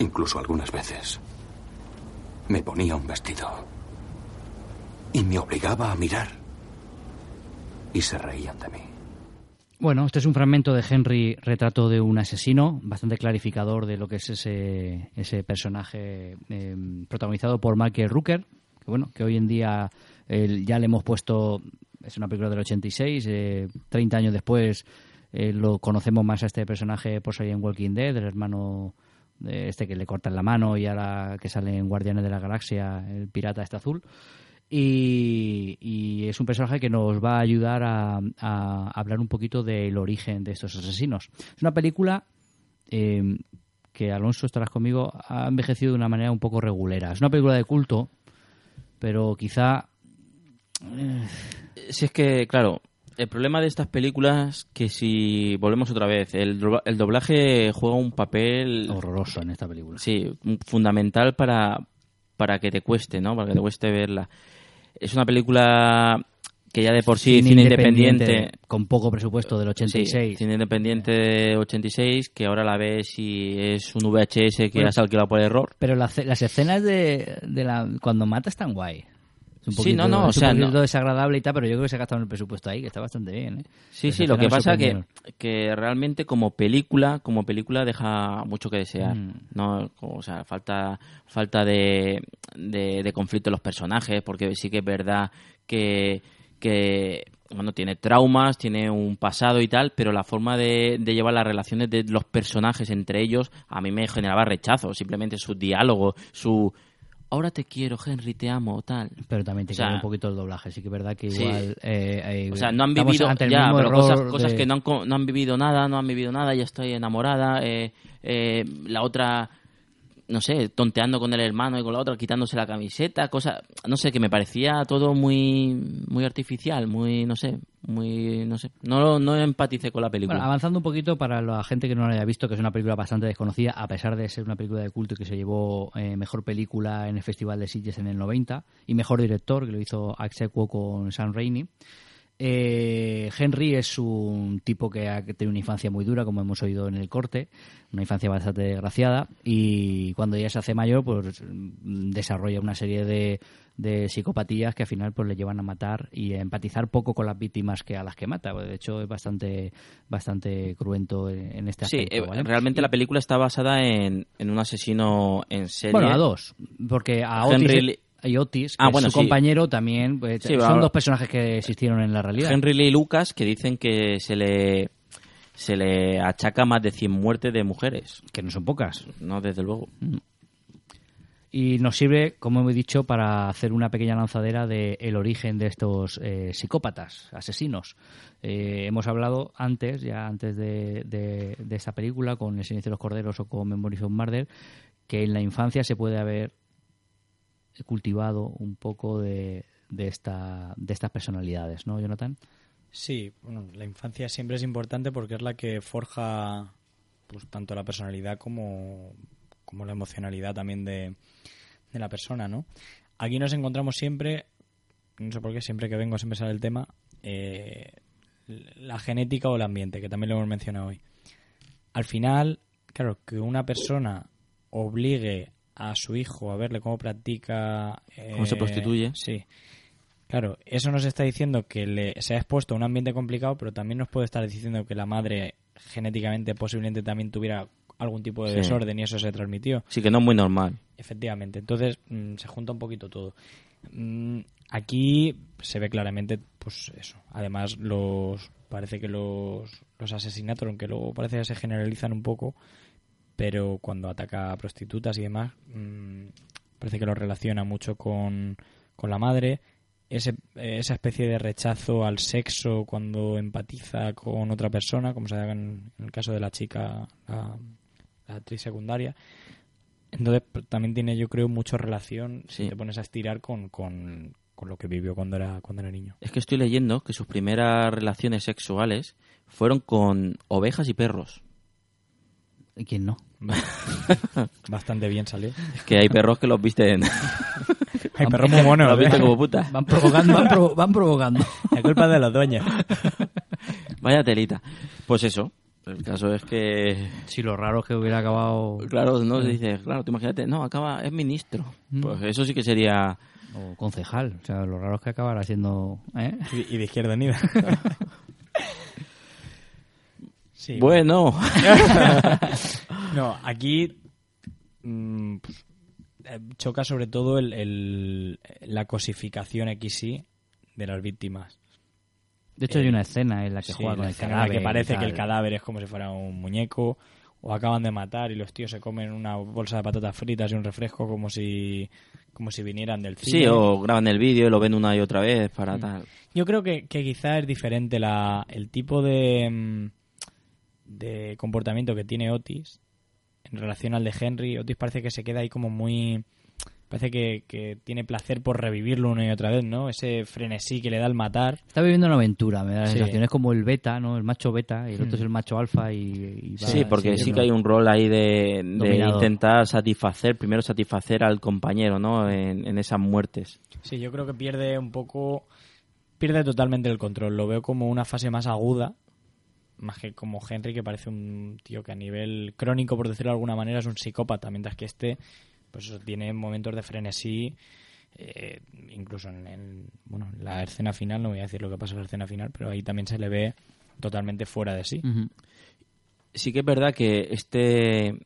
Incluso algunas veces. Me ponía un vestido. Y me obligaba a mirar. Y se reían de mí. Bueno, este es un fragmento de Henry, Retrato de un asesino, bastante clarificador de lo que es ese, ese personaje eh, protagonizado por Michael Rooker, que bueno, que hoy en día eh, ya le hemos puesto, es una película del 86, eh, 30 años después eh, lo conocemos más a este personaje por salir en Walking Dead, el hermano de este que le cortan la mano y ahora que sale en Guardianes de la Galaxia, el pirata este azul. Y, y es un personaje que nos va a ayudar a, a hablar un poquito del origen de estos asesinos. Es una película eh, que, Alonso, estarás conmigo, ha envejecido de una manera un poco regulera. Es una película de culto, pero quizá... Si es que, claro, el problema de estas películas que si volvemos otra vez, el, el doblaje juega un papel horroroso en esta película. sí, un- fundamental para para que te cueste, ¿no? Para que te cueste verla. Es una película que ya de por sí cine, independiente, con poco presupuesto del 86. Sí, cine independiente de 86 que ahora la ves y es un VHS que Bueno. has alquilado por error. Pero las, las escenas de, de la cuando mata están guay. Es un Sí, poquito, no, no, o es un sea, poquito no. desagradable y tal, pero yo creo que se ha gastado el presupuesto ahí, que está bastante bien. ¿eh? Sí, Las sí, lo que pasa que, que realmente como película, como película deja mucho que desear, Mm. ¿no? O sea, falta falta de, de, de conflicto en los personajes, porque sí que es verdad que, que bueno, tiene traumas, tiene un pasado y tal, pero la forma de, de llevar las relaciones de los personajes entre ellos a mí me generaba rechazo, simplemente su diálogo, su ahora te quiero, Henry, te amo, tal. Pero también te O sea, queda un poquito el doblaje, sí que es verdad que Sí. igual... eh, eh, O sea, no han vivido ya, pero cosas, cosas de- que no han, co- no han vivido nada, no han vivido nada, ya estoy enamorada. eh, eh, la otra, no sé, tonteando con el hermano y con la otra, quitándose la camiseta, cosas, no sé, que me parecía todo muy, muy artificial, muy, no sé, muy, no sé, no, no empaticé con la película. Bueno, avanzando un poquito para la gente que no lo haya visto, que es una película bastante desconocida, a pesar de ser una película de culto y que se llevó eh, mejor película en el Festival de Sitges en el 90 y mejor director, que lo hizo Axequo con Sam Raimi. Eh, Henry es un tipo que ha tenido una infancia muy dura, como hemos oído en el corte, una infancia bastante desgraciada, y cuando ya se hace mayor, pues mm, desarrolla una serie de, de psicopatías que al final pues le llevan a matar y a empatizar poco con las víctimas que a las que mata. De hecho, es bastante bastante cruento en este Sí, aspecto. eh, ¿vale? realmente la película está basada en, en un asesino en serie. Bueno, a dos, porque a Henry Otis, que Ah, es bueno, su sí. compañero, también pues, Sí, son va- dos personajes que existieron en la realidad. Henry Lee Lucas, que dicen que se le, se le achaca más de 100 muertes de mujeres. Que no son pocas. No, desde luego. y nos sirve, como he dicho, para hacer una pequeña lanzadera de el origen de estos eh, psicópatas, asesinos. Eh, hemos hablado antes, ya antes de, de- de esta película, con El silencio de los corderos o con Memories of Murder, que en la infancia se puede haber cultivado un poco de, de, esta, de estas personalidades, ¿no, Jonathan? Sí, bueno, la infancia siempre es importante porque es la que forja pues tanto la personalidad como, como la emocionalidad también de, de la persona, ¿no? Aquí nos encontramos siempre, no sé por qué, siempre que vengo siempre sale el tema, eh, la genética o el ambiente, que también lo hemos mencionado hoy. Al final, claro, que una persona obligue a su hijo a verle cómo practica... Cómo se eh, prostituye. Sí. Claro, eso nos está diciendo que le, se ha expuesto a un ambiente complicado, pero también nos puede estar diciendo que la madre genéticamente posiblemente también tuviera algún tipo de Sí. desorden y eso se transmitió. Sí, que no es muy normal. Efectivamente. Entonces mm, se junta un poquito todo. Mm, aquí se ve claramente, pues eso. Además, los parece que los, los asesinatos, aunque luego parece que se generalizan un poco, pero cuando ataca a prostitutas y demás, mm, parece que lo relaciona mucho con, con la madre. Ese, eh, esa especie de rechazo al sexo cuando empatiza con otra persona, como se da en, en el caso de la chica, la, la actriz secundaria. Entonces también tiene, yo creo, mucha relación si te pones a estirar con, con, con lo que vivió cuando era, cuando era niño. Es que estoy leyendo que sus primeras relaciones sexuales fueron con ovejas y perros. ¿Y quién no? Bastante bien salió. Es que hay perros que los visten. Hay perros muy monos, Los visten como puta. Van provocando, van, provo- van provocando. La culpa es de los dueños. Vaya telita. Pues eso. El caso es que. Si lo raro es que hubiera acabado. Claro, no se dice, claro, tú imagínate, no, acaba, es ministro. Mm. Pues eso sí que sería. O concejal. O sea, lo raro es que acabara siendo. ¿eh? Y, y de izquierda unida. Sí. Bueno. no, aquí mm, pues, eh, choca sobre todo el, el- la cosificación XY de las víctimas. De hecho, hay una escena en la que Sí, juega con el cadáver. que parece que el cadáver es como si fuera un muñeco o acaban de matar y los tíos se comen una bolsa de patatas fritas y un refresco como si como si vinieran del cine. Sí, o graban el vídeo y lo ven una y otra vez para Mm. tal. Yo creo que, que quizá es diferente la, el tipo de, mm, de comportamiento que tiene Otis en relación al de Henry. Otis parece que se queda ahí como muy parece que, que tiene placer por revivirlo una y otra vez, ¿no? Ese frenesí que le da al matar. Está viviendo una aventura, me da la Sí. sensación. Es como el beta, ¿no? El macho beta, y el otro Mm. es el macho alfa. Y, y va Sí, porque sí que hay un rol ahí de, de intentar satisfacer, primero satisfacer al compañero, ¿no? En, en esas muertes. Sí, yo creo que pierde un poco, pierde totalmente el control. Lo veo como una fase más aguda, más que como Henry, que parece un tío que a nivel crónico, por decirlo de alguna manera, es un psicópata, mientras que este, pues tiene momentos de frenesí, eh, incluso en, en, bueno, en la escena final, no voy a decir lo que pasa en la escena final, pero ahí también se le ve totalmente fuera de sí. Sí que es verdad que este,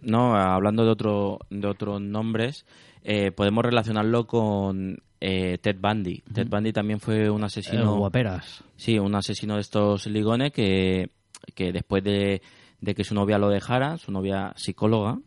no, hablando de otro, de otros nombres, eh, podemos relacionarlo con eh, Ted Bundy. Ted Bundy también fue un Eh, asesino. guaperas. Sí, un asesino de estos ligones que, que después de, de que su novia lo dejara, su novia psicóloga,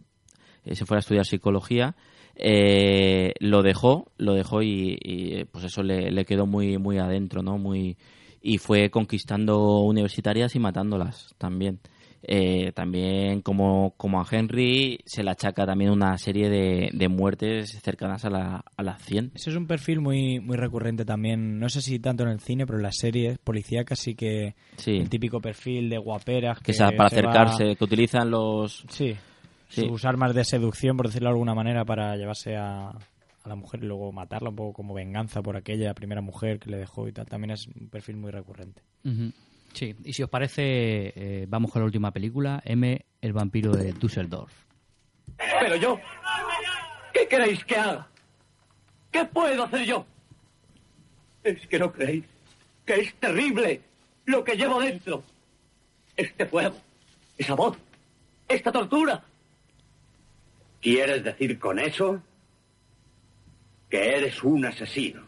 eh, se fuera a estudiar psicología, eh, lo dejó, lo dejó y, y, pues eso le, le quedó muy, muy adentro, ¿no? Muy, y fue conquistando universitarias y matándolas también. Eh, también como, como a Henry se le achaca también una serie de, de muertes cercanas a, la, a las 100. Ese es un perfil muy, muy recurrente también, no sé si tanto en el cine, pero en las series policíacas sí que Sí. el típico perfil de guaperas Que sea para se va- acercarse, que utilizan los... Sí, Sí. sus armas de seducción, por decirlo de alguna manera, para llevarse a, a la mujer y luego matarla un poco como venganza por aquella primera mujer que le dejó y tal. También es un perfil muy recurrente. Sí, y si os parece, eh, vamos con la última película, M, el vampiro de Düsseldorf. Pero yo, ¿qué queréis que haga? ¿Qué puedo hacer yo? Es que no creéis que es terrible lo que llevo dentro. Este fuego, esa voz, esta tortura. ¿Quieres decir con eso que eres un asesino?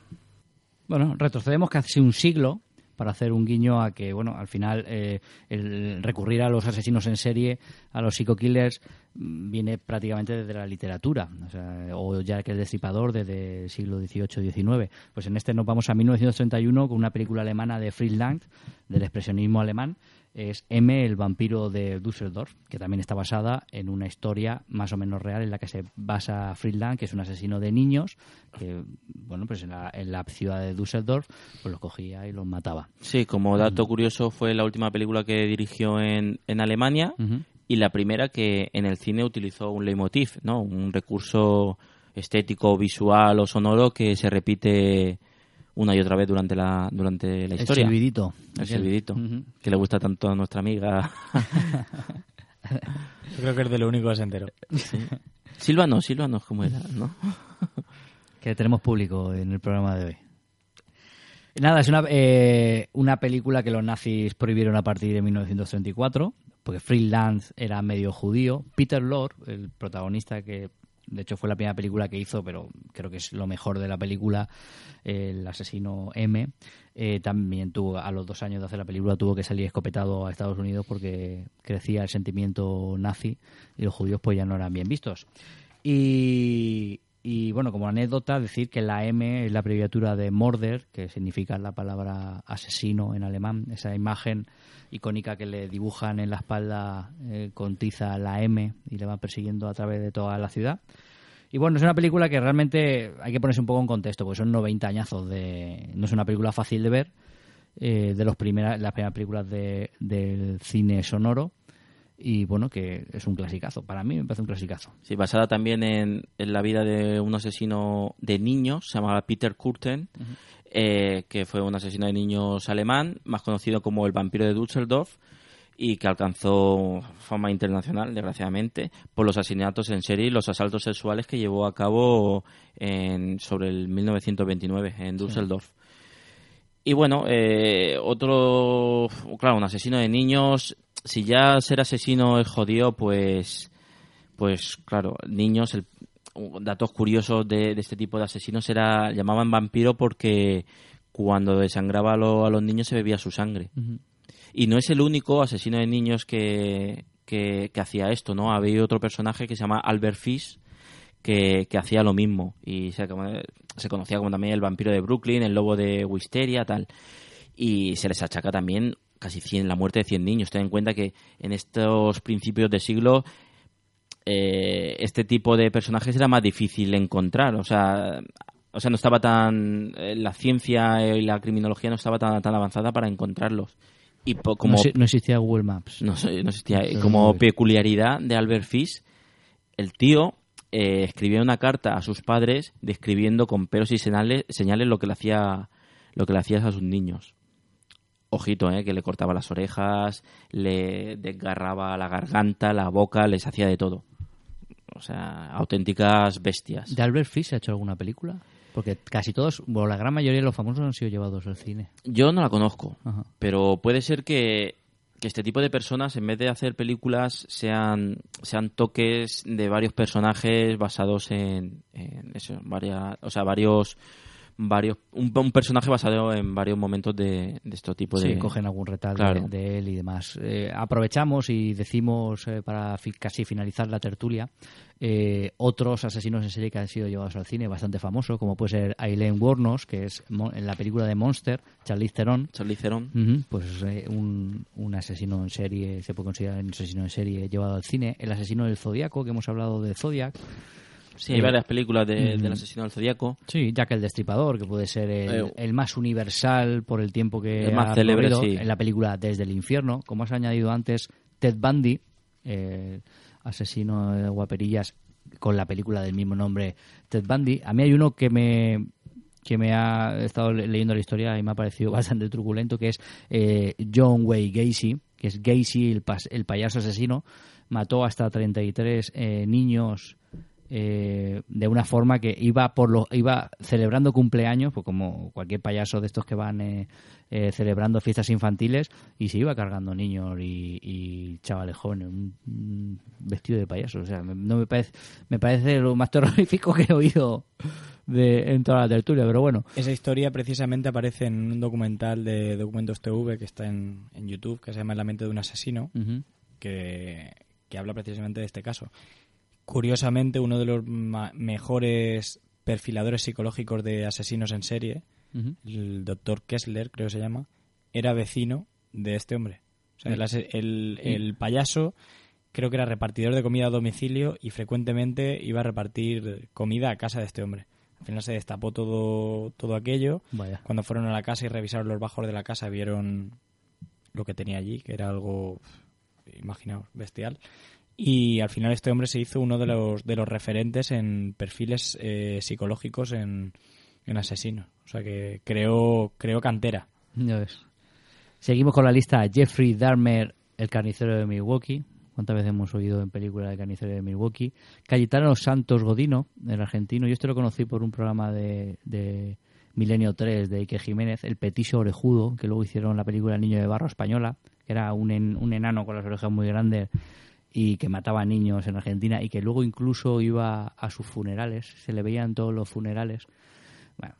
Bueno, retrocedemos casi un siglo para hacer un guiño a que, bueno, al final eh, el recurrir a los asesinos en serie, a los psico-killers, mm, viene prácticamente desde la literatura, o, sea, o ya que el destripador desde el siglo XVIII-XIX. Pues en este nos vamos a 1931 con una película alemana de Fritz Lang, del expresionismo alemán, es M, el vampiro de Düsseldorf, que también está basada en una historia más o menos real en la que se basa Fritz Lang, que es un asesino de niños, que, bueno, pues en la, en la ciudad de Düsseldorf, pues los cogía y los mataba. Sí, como dato curioso fue la última película que dirigió en, en Alemania y la primera que en el cine utilizó un leitmotiv, ¿no? Un recurso estético, visual o sonoro que se repite una y otra vez durante la durante la El historia. silbidito. El silbidito, Ujú. que le gusta tanto a nuestra amiga. Yo creo que es de lo único que se enteró. Silvanos, Silvanos, ¿cómo era? ¿no? que tenemos público en el programa de hoy. Nada, es una, eh, una película que los nazis prohibieron a partir de 1934, porque Fritz Lang era medio judío. Peter Lorre, el protagonista que de hecho fue la primera película que hizo, pero creo que es lo mejor de la película, el asesino M, eh, también tuvo, a los dos años de hacer la película, tuvo que salir escopetado a Estados Unidos porque crecía el sentimiento nazi y los judíos pues ya no eran bien vistos. Y, y, bueno, como anécdota, decir que la M es la abreviatura de Mörder, que significa la palabra asesino en alemán. Esa imagen icónica que le dibujan en la espalda eh, con tiza la M y le van persiguiendo a través de toda la ciudad. Y bueno, es una película que realmente hay que ponerse un poco en contexto, porque son 90 añazos de... No es una película fácil de ver, eh, de los primeras, las primeras películas de, del cine sonoro. Y bueno, que es un clasicazo. Para mí me parece un clasicazo. Sí, basada también en, en la vida de un asesino de niños, se llamaba Peter Kurten, eh, que fue un asesino de niños alemán, más conocido como el vampiro de Düsseldorf, y que alcanzó fama internacional, desgraciadamente, por los asesinatos en serie y los asaltos sexuales que llevó a cabo en, sobre el 1929 en Düsseldorf. Y bueno, eh, otro, claro, un asesino de niños, si ya ser asesino es jodido, pues, pues claro, niños, el, datos curiosos de, de este tipo de asesinos era, llamaban vampiro porque cuando desangraba a, lo- a los niños se bebía su sangre. Y no es el único asesino de niños que, que, que hacía esto, ¿no? Había otro personaje que se llama Albert Fish, que, que hacía lo mismo y se, se conocía como también el vampiro de Brooklyn, el lobo de Wisteria, tal. Y se les achaca también casi 100, la muerte de 100 niños. Ten en cuenta que en estos principios de siglo eh, este tipo de personajes era más difícil de encontrar. O sea, o sea no estaba tan. eh, la ciencia y la criminología no estaba tan, tan avanzada para encontrarlos. Y po- como no, exi- no existía Google Maps. no, existía. Como peculiaridad de Albert Fish, el tío eh, escribió una carta a sus padres describiendo con pelos y señales, señales lo que le hacía lo que le hacías a sus niños. Ojito, eh, que le cortaba las orejas, le desgarraba la garganta, la boca, les hacía de todo. O sea, auténticas bestias. ¿De Albert Fish se ha hecho alguna película? Porque casi todos, bueno, la gran mayoría de los famosos han sido llevados al cine. Yo no la conozco, Ajá. pero puede ser que, que este tipo de personas, en vez de hacer películas, sean, sean toques de varios personajes basados en, en eso, varias, o sea, varios, varios, un, un personaje basado en varios momentos de, de este tipo de. Sí, cogen algún Claro. de, de él y demás. Eh, aprovechamos y decimos, eh, para fi- casi finalizar la tertulia, eh, otros asesinos en serie que han sido llevados al cine bastante famosos, como puede ser Aileen Wuornos, que es en la película de Monster, Charlize Theron. Charlize Theron. Ujú, pues eh, un, un asesino en serie, se puede considerar un asesino en serie llevado al cine. El asesino del Zodíaco, que hemos hablado de Zodiac. Sí, hay varias películas de- mm, del asesino del zodiaco. Sí, Jack el Destripador, que puede ser el, Eh, el más universal por el tiempo que El más ha célebre, sí. en la película Desde el Infierno. Como has añadido antes, Ted Bundy, eh, asesino de guaperillas, con la película del mismo nombre, Ted Bundy. A mí hay uno que me que me ha estado le- leyendo la historia y me ha parecido bastante truculento, que es eh, John Wayne Gacy, que es Gacy, el, pas- el payaso asesino, mató hasta 33 eh, niños eh, de una forma que iba por lo, iba celebrando cumpleaños, pues como cualquier payaso de estos que van eh, eh, celebrando fiestas infantiles, y se iba cargando niños y, y chavales jóvenes, un, un vestido de payaso. O sea, me- no me parece, me parece lo más terrorífico que he oído de, en toda la tertulia, pero bueno. Esa historia precisamente aparece en un documental de Documentos TV que está en, en YouTube, que se llama la mente de un asesino, que, que habla precisamente de este caso. Curiosamente, uno de los mejores perfiladores psicológicos de asesinos en serie, el doctor Kessler, creo que se llama, era vecino de este hombre. O sea, el, el- el payaso creo que era repartidor de comida a domicilio y frecuentemente iba a repartir comida a casa de este hombre. Al final se destapó todo, todo aquello. Vaya. Cuando fueron a la casa y revisaron los bajos de la casa, vieron lo que tenía allí, que era algo, imaginaos, bestial. Y al final este hombre se hizo uno de los, de los referentes en perfiles eh, psicológicos en, en asesinos. O sea que creo, creo cantera. Seguimos con la lista. Jeffrey Dahmer, el carnicero de Milwaukee. ¿Cuántas veces hemos oído en película el carnicero de Milwaukee? Cayetano Santos Godino, el argentino. Yo este lo conocí por un programa de, de Milenio 3 de Ike Jiménez, El Petiso Orejudo, que luego hicieron la película El Niño de Barro Española, que era un, en- un enano con las orejas muy grandes y que mataba niños en Argentina y que luego incluso iba a sus funerales. Se le veían todos los funerales bueno,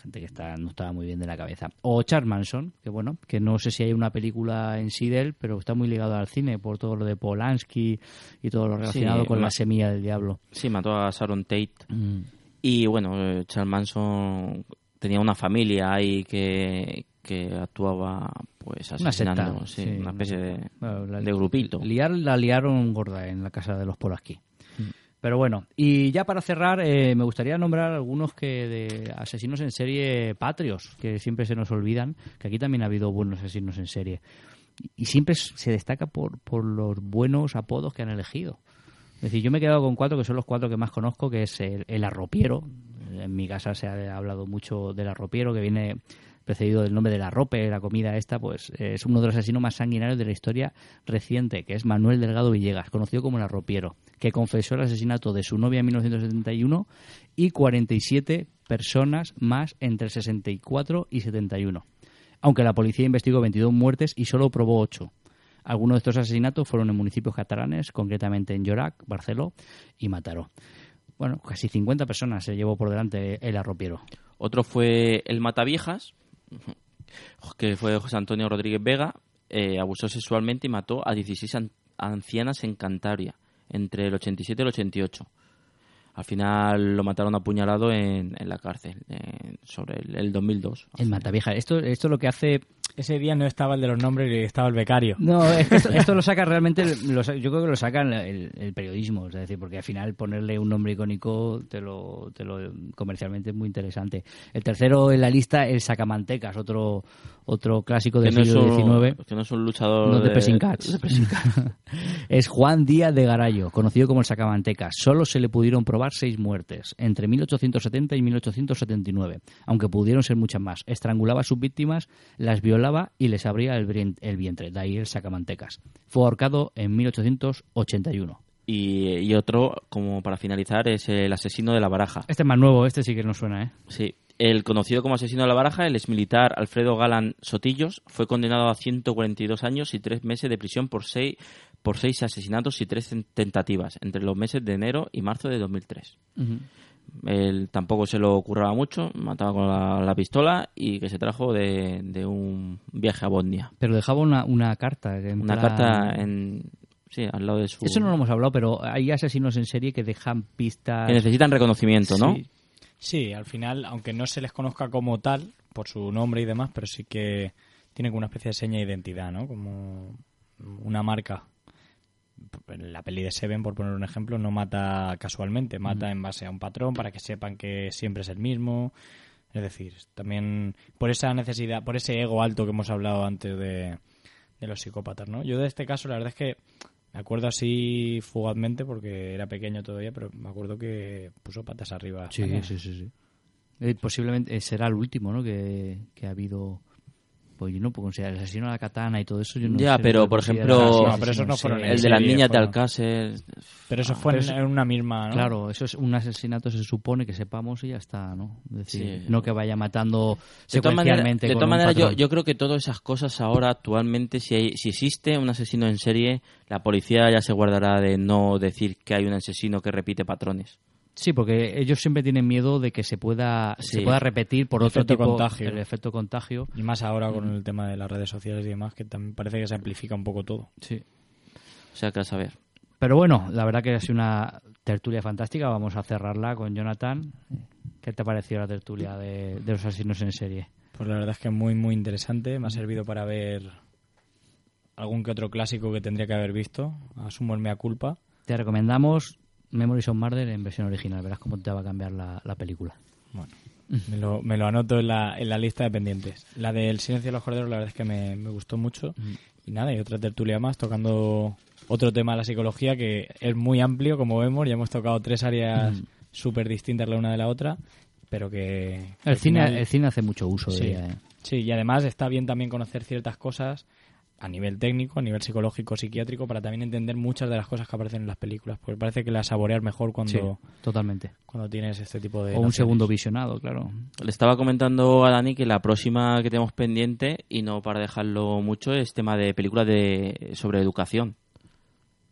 gente que está, no estaba muy bien de la cabeza. O Charles Manson, que bueno, que no sé si hay una película en sí de él, pero está muy ligado al cine por todo lo de Polanski y todo lo relacionado con la semilla del diablo. Sí, mató a Sharon Tate. Mm. Y bueno, eh, Charles Manson tenía una familia ahí que, que actuaba pues Una asesinando, secta, sí, sí. una especie de, Bueno, la- de grupito. Liar, la liaron gorda en la casa de los Polanski. Pero bueno, y ya para cerrar, eh, me gustaría nombrar algunos que de asesinos en serie patrios, que siempre se nos olvidan, que aquí también ha habido buenos asesinos en serie. Y siempre se destaca por, por los buenos apodos que han elegido. Es decir, yo me he quedado con cuatro, que son los cuatro que más conozco, que es el, el arropiero. En mi casa se ha hablado mucho del arropiero, que viene precedido del nombre del arrope, la comida esta, pues es uno de los asesinos más sanguinarios de la historia reciente, que es Manuel Delgado Villegas, conocido como el arropiero, que confesó el asesinato de su novia en 1971 y 47 personas más entre 64 y 71. Aunque la policía investigó 22 muertes y solo probó 8. Algunos de estos asesinatos fueron en municipios catalanes, concretamente en Llorac, Barceló y Mataró. Bueno, casi 50 personas se llevó por delante el arropiero. Otro fue el Mataviejas, que fue José Antonio Rodríguez Vega, eh, abusó sexualmente y mató a 16 an- ancianas en Cantabria, entre el 87 y el 88. Al final lo mataron apuñalado en, en la cárcel, en- sobre el, el 2002. El Matavieja. Esto, esto lo que hace ese día no estaba el de los nombres y estaba el becario. No, es que esto, esto lo saca realmente, lo yo creo que lo saca el, el- el periodismo, es decir, porque al final ponerle un nombre icónico te lo, te lo comercialmente es muy interesante. El tercero en la lista es Sacamantecas, otro otro clásico del Que no, es siglo un, XIX. que no es un luchador No, de de, Cats. es Juan Díaz de Garayo, conocido como el Sacamantecas. Solo se le pudieron probar seis muertes, entre 1870 y 1879, aunque pudieron ser muchas más. Estrangulaba a sus víctimas, las violaba y les abría el, el vientre, de ahí el Sacamantecas. Fue ahorcado en 1881. Y, y otro, como para finalizar, es el asesino de la baraja. Este es más nuevo, este sí que nos suena, ¿eh? Sí. El conocido como asesino de la baraja, el exmilitar Alfredo Galán Sotillos, fue condenado a 142 años y tres meses de prisión por seis, por seis asesinatos y tres tentativas entre los meses de enero y marzo de 2003. Él tampoco se lo curraba mucho, mataba con la, la pistola y que se trajo de, de un viaje a Bosnia. Pero dejaba una, una carta. en Una plan- carta en, sí, al lado de su... Eso no lo hemos hablado, pero hay asesinos en serie que dejan pistas... Que necesitan reconocimiento, ¿no? Sí. Sí, al final, aunque no se les conozca como tal, por su nombre y demás, pero sí que tienen como una especie de seña de identidad, ¿no? Como una marca. En la peli de Seven, por poner un ejemplo, no mata casualmente, mata en base a un patrón para que sepan que siempre es el mismo. Es decir, también por esa necesidad, por ese ego alto que hemos hablado antes de, de los psicópatas, ¿no? Yo de este caso, la verdad es que me acuerdo así fugazmente porque era pequeño todavía, pero me acuerdo que puso patas arriba. Sí, sí, sí, sí. Eh, posiblemente eh, será el último, ¿no? Que, que ha habido. Pues yo no puedo considerar el asesino a la katana y todo eso. Yo no Ya, sé, pero, por ejemplo, No, pero esos no fueron. El de las niñas de Alcácer. Pero eso Ah, fue pero en, eso- en una misma, ¿no? Claro, eso es un asesinato, se supone que sepamos y ya está, ¿no? Es decir, Sí. no que vaya matando De todas maneras, secuencialmente. de todas maneras yo, yo creo que todas esas cosas ahora, actualmente, si, hay, si existe un asesino en serie, la policía ya se guardará de no decir que hay un asesino que repite patrones. Sí, porque ellos siempre tienen miedo de que se pueda, se pueda repetir por El otro tipo contagio. el efecto contagio. Y más ahora con el tema de las redes sociales y demás, que también parece que se amplifica un poco todo. Sí. O sea, que a saber. Pero bueno, la verdad que ha sido una tertulia fantástica. Vamos a cerrarla con Jonathan. ¿Qué te ha parecido la tertulia de, de los asesinos en serie? Pues la verdad es que muy, muy interesante. Me ha servido para ver algún que otro clásico que tendría que haber visto. Asumo el mea culpa. Te recomendamos Memories of Murder en versión original. Verás cómo te va a cambiar la, la película. Bueno, me lo, me lo anoto en la, en la lista de pendientes. La del Silencio de los Corderos, la verdad es que me, me gustó mucho. Y nada, y otra tertulia más tocando otro tema de la psicología que es muy amplio, como vemos. Ya hemos tocado tres áreas Mm. súper distintas la una de la otra, pero que. El cine, final- el cine hace mucho uso Sí, de ella. ¿eh? sí, y además está bien también conocer ciertas cosas a nivel técnico, a nivel psicológico, psiquiátrico, para también entender muchas de las cosas que aparecen en las películas. Porque parece que las saboreas mejor cuando, Sí, totalmente. cuando tienes este tipo de. O un segundo visionado, claro. Le estaba comentando a Dani que la próxima que tenemos pendiente, y no para dejarlo mucho, es tema de películas de, sobre educación.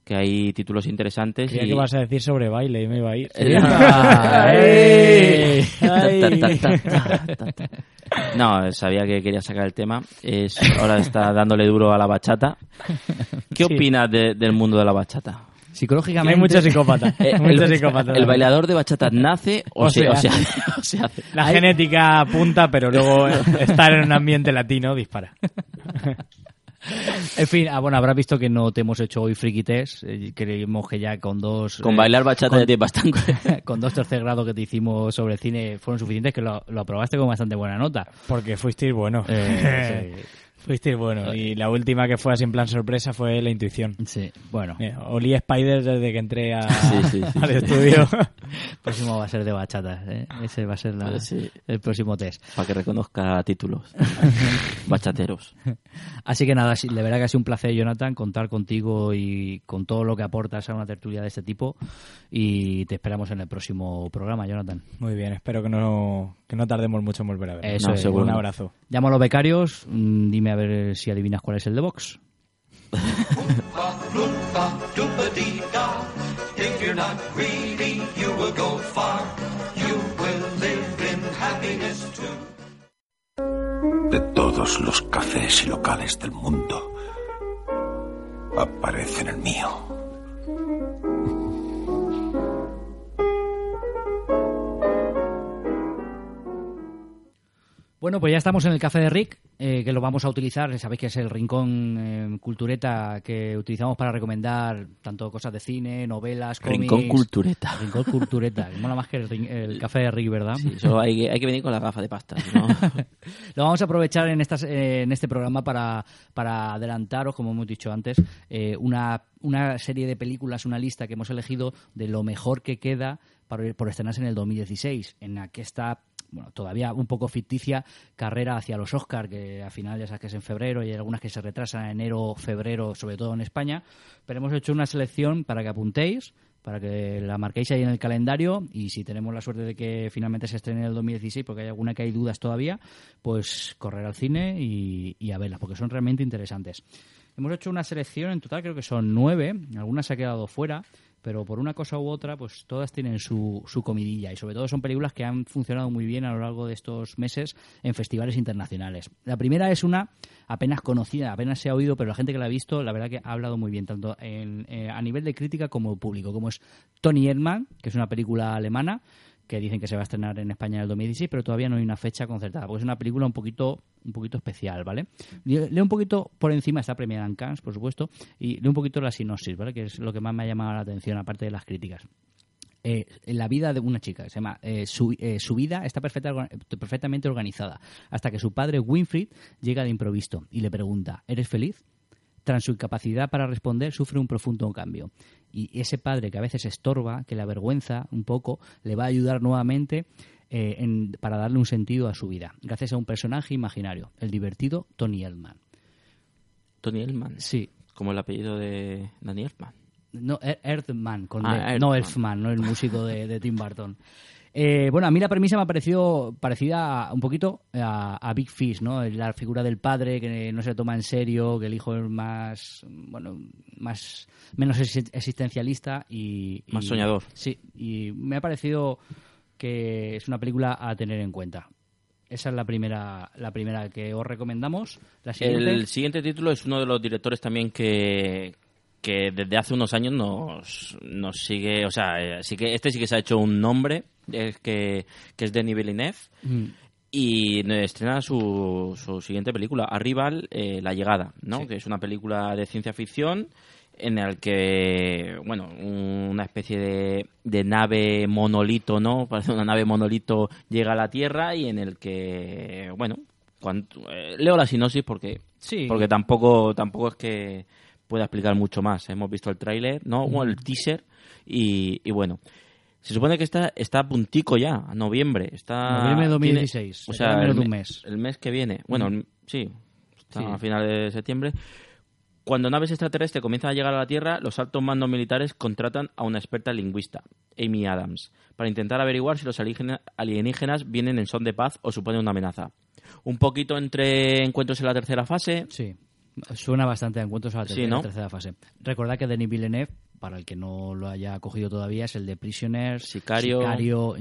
Que hay títulos interesantes. Creía y... que vas a decir sobre baile y me iba a ir. Eh. No, sabía que quería sacar el tema. Es, ahora está dándole duro a la bachata. ¿Qué Sí. opinas de- del mundo de la bachata? Psicológicamente. Hay muchos psicópatas. Eh, muchos el, psicópatas. el bailador de bachata nace o, O se, se o se hace. hace. o se hace. La genética apunta, pero luego estar en un ambiente latino dispara. En fin, ah, bueno, habrás visto que no te hemos hecho hoy friki test. Eh, creemos que ya con dos... Con eh, bailar bachata con- ya tienes bastante. con dos tercer grados que te hicimos sobre cine fueron suficientes que lo, lo aprobaste con bastante buena nota. Porque fuisteis bueno. Eh, fuisteis bueno. Y la última que fue así en plan sorpresa fue la intuición. Sí, bueno. Eh, olí Spider desde que entré a- Sí, sí, sí, al sí. estudio. El próximo va a ser de bachata. ¿eh? Ese va a ser la- Pues sí. el próximo test. Para que reconozca títulos. Bachateros. Así que nada, sí, de verdad que ha sido un placer, Jonathan, contar contigo y con todo lo que aportas a una tertulia de este tipo. Y te esperamos en el próximo programa, Jonathan. Muy bien, espero que no, que no tardemos mucho en volver a ver. Eso es. Un abrazo. Llamo a los becarios, mm, dime a ver si adivinas cuál es el de Vox. De todos los cafés y locales del mundo, aparece en el mío. Bueno, pues ya estamos en el café de Rick. eh, que lo vamos a utilizar, sabéis que es el rincón eh, cultureta que utilizamos para recomendar tanto cosas de cine, novelas, cómics. Rincón cultureta. Rincón cultureta, que mola más que el, el café de Rick, ¿verdad? Sí, solo hay, que- hay que venir con la gafa de pasta. no- Lo vamos a aprovechar en, estas, eh, en este programa para, para adelantaros, como hemos dicho antes, eh, una, una serie de películas, una lista que hemos elegido de lo mejor que queda para, por estrenarse en el 2016, en la que está bueno, todavía un poco ficticia carrera hacia los Oscar, que al final ya sabes que es en febrero y hay algunas que se retrasan en enero, febrero, sobre todo en España. Pero hemos hecho una selección para que apuntéis, para que la marquéis ahí en el calendario y si tenemos la suerte de que finalmente se estrene en el 2016, porque hay alguna que hay dudas todavía, pues correr al cine y, y a verlas, porque son realmente interesantes. Hemos hecho una selección, en total creo que son nueve, algunas se ha quedado fuera, pero por una cosa u otra, pues todas tienen su, su comidilla y sobre todo son películas que han funcionado muy bien a lo largo de estos meses en festivales internacionales. La primera es una apenas conocida, apenas se ha oído, pero la gente que la ha visto, la verdad que ha hablado muy bien, tanto en- eh, a nivel de crítica como público, como es Tony Erdmann, que es una película alemana, que dicen que se va a estrenar en España en el 2016, pero todavía no hay una fecha concertada, porque es una película un poquito, un poquito especial, ¿vale? Leo un poquito por encima, está premiada en Cannes, por supuesto, y leo un poquito la sinopsis, ¿vale? Que es lo que más me ha llamado la atención, aparte de las críticas. Eh, la vida de una chica, se llama, eh, su, eh, su vida está perfecta- perfectamente organizada, hasta que su padre Winfried llega de improviso y le pregunta, ¿eres feliz? Tras su incapacidad para responder, sufre un profundo cambio. Y ese padre que a veces estorba, que le avergüenza un poco, le va a ayudar nuevamente eh, en- para darle un sentido a su vida, gracias a un personaje imaginario, el divertido Tony Erdmann. Tony Elman. Sí. Como el apellido de Danny Elfman. No, con Ah. Erdmann. no Elfman, no el músico de, de Tim Burton. Eh, bueno, a mí la premisa me ha parecido parecida a- un poquito a, a Big Fish, ¿no? La figura del padre que no se toma en serio, que el hijo es más, bueno, más menos exi- existencialista y, Más soñador. Sí, y me ha parecido que es una película a tener en cuenta. Esa es la primera, la primera que os recomendamos. La siguiente. El siguiente título es uno de los directores también que, que desde hace unos años nos, nos sigue, o sea, eh, sí que este sí que se ha hecho un nombre, es que, que es Denis Villeneuve. Mm. Y estrena su, su siguiente película, Arrival, eh, La Llegada, ¿no? Sí. Que es una película de ciencia ficción en el que, bueno, una especie de, de nave monolito, ¿no? Parece una nave monolito llega a la Tierra y en el que, bueno, eh, leo la sinopsis porque, Sí. porque tampoco, tampoco es que pueda explicar mucho más. Hemos visto el tráiler, ¿no? Bueno, el teaser y, y bueno. Se supone que está, está a puntico ya, a noviembre. Está, Noviembre de tiene- 2016, o le sea, el de un me- mes. El mes que viene. Bueno, Mm. sí, está Sí. a finales de septiembre. Cuando naves extraterrestres comienzan a llegar a la Tierra, los altos mandos militares contratan a una experta lingüista, Amy Adams, para intentar averiguar si los alienígena- alienígenas vienen en son de paz o suponen una amenaza. Un poquito entre encuentros en la tercera fase. Sí, suena bastante a encuentros a la Sí, tercera, ¿no? tercera fase. Recordad que Denis Villeneuve, para el que no lo haya cogido todavía, es el de Prisoners, Sicario. Sicario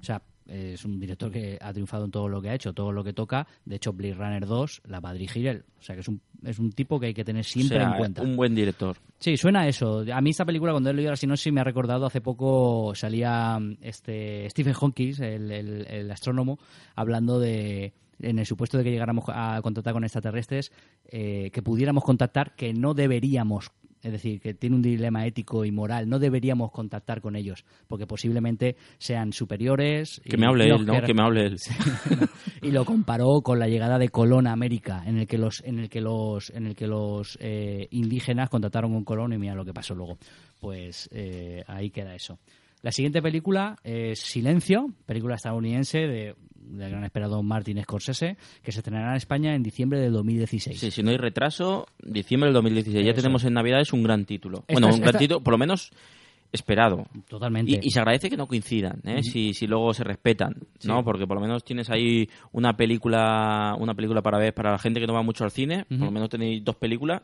o sea, es un director que ha triunfado en todo lo que ha hecho, todo lo que toca. De hecho, Blade Runner 2 la va a dirigir él. O sea, que es un, es un tipo que hay que tener siempre o sea, en cuenta. Un buen director. Sí, suena a eso. A mí esta película, cuando he leído la sinopsis, me ha recordado hace poco salía mm, este Stephen Hawking, el, el- el astrónomo, hablando de en el supuesto de que llegáramos a contactar con extraterrestres, eh, que pudiéramos contactar, que no deberíamos, es decir, que tiene un dilema ético y moral, no deberíamos contactar con ellos, porque posiblemente sean superiores. Que y me hable él, ¿no? Que me hable él. y lo comparó con la llegada de Colón a América, en el que los, en el que los, en el que los eh, indígenas contactaron con Colón y mira lo que pasó luego. Pues eh, ahí queda eso. La siguiente película es Silencio, película estadounidense de, del gran esperado Martin Scorsese, que se estrenará en España en diciembre del 2016. Sí, si no hay retraso, diciembre del 2016. Ya Eso. tenemos en Navidades un gran título. Esta bueno, es- un gran esta- título, por lo menos esperado. Totalmente. Y, y se agradece que no coincidan, ¿eh? Si, si luego se respetan, ¿no? Sí. Porque por lo menos tienes ahí una película una película para ver para la gente que no va mucho al cine. Por lo menos tenéis dos películas,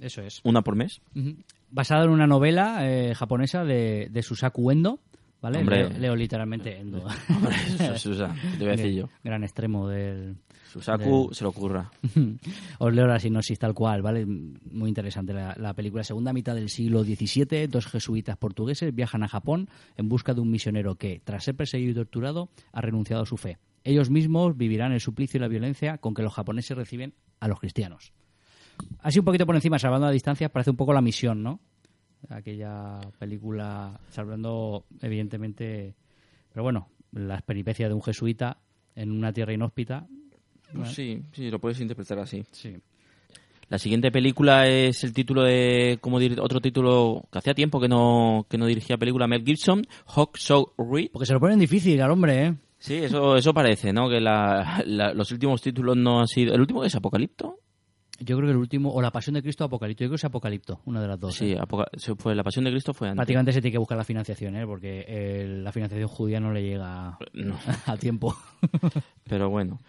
Eso es. una por mes. Ujú. Basada en una novela eh, japonesa de, de Susaku Endo, ¿vale? Hombre. leo, leo literalmente Endo. Hombre, Susa- Susa, te voy a decir yo. Gran extremo del... Susaku del- se lo ocurra. Os leo la sinopsis tal cual, ¿vale? Muy interesante la, la película. Segunda mitad del siglo XVII, dos jesuitas portugueses viajan a Japón en busca de un misionero que, tras ser perseguido y torturado, ha renunciado a su fe. ellos mismos vivirán el suplicio y la violencia con que los japoneses reciben a los cristianos. Así un poquito por encima, salvando a distancia, parece un poco la misión, ¿no? Aquella película, salvando evidentemente, pero bueno, las peripecias de un jesuita en una tierra inhóspita. Pues sí, sí, lo puedes interpretar así. Sí. La siguiente película es el título de como otro título que hacía tiempo que no que no dirigía película Mel Gibson, Hawk So Reed. Porque se lo ponen difícil al hombre, ¿eh? Sí, eso eso parece, ¿no? Que la- la- los últimos títulos no han sido el último es Apocalipto. Yo creo que el último, o La Pasión de Cristo o Apocalipto. Yo creo que es Apocalipto, una de las dos. Sí, ¿eh? La Pasión de Cristo fue antes. Prácticamente se tiene que buscar la financiación, ¿eh? Porque eh, la financiación judía no le llega No. a tiempo. Pero bueno.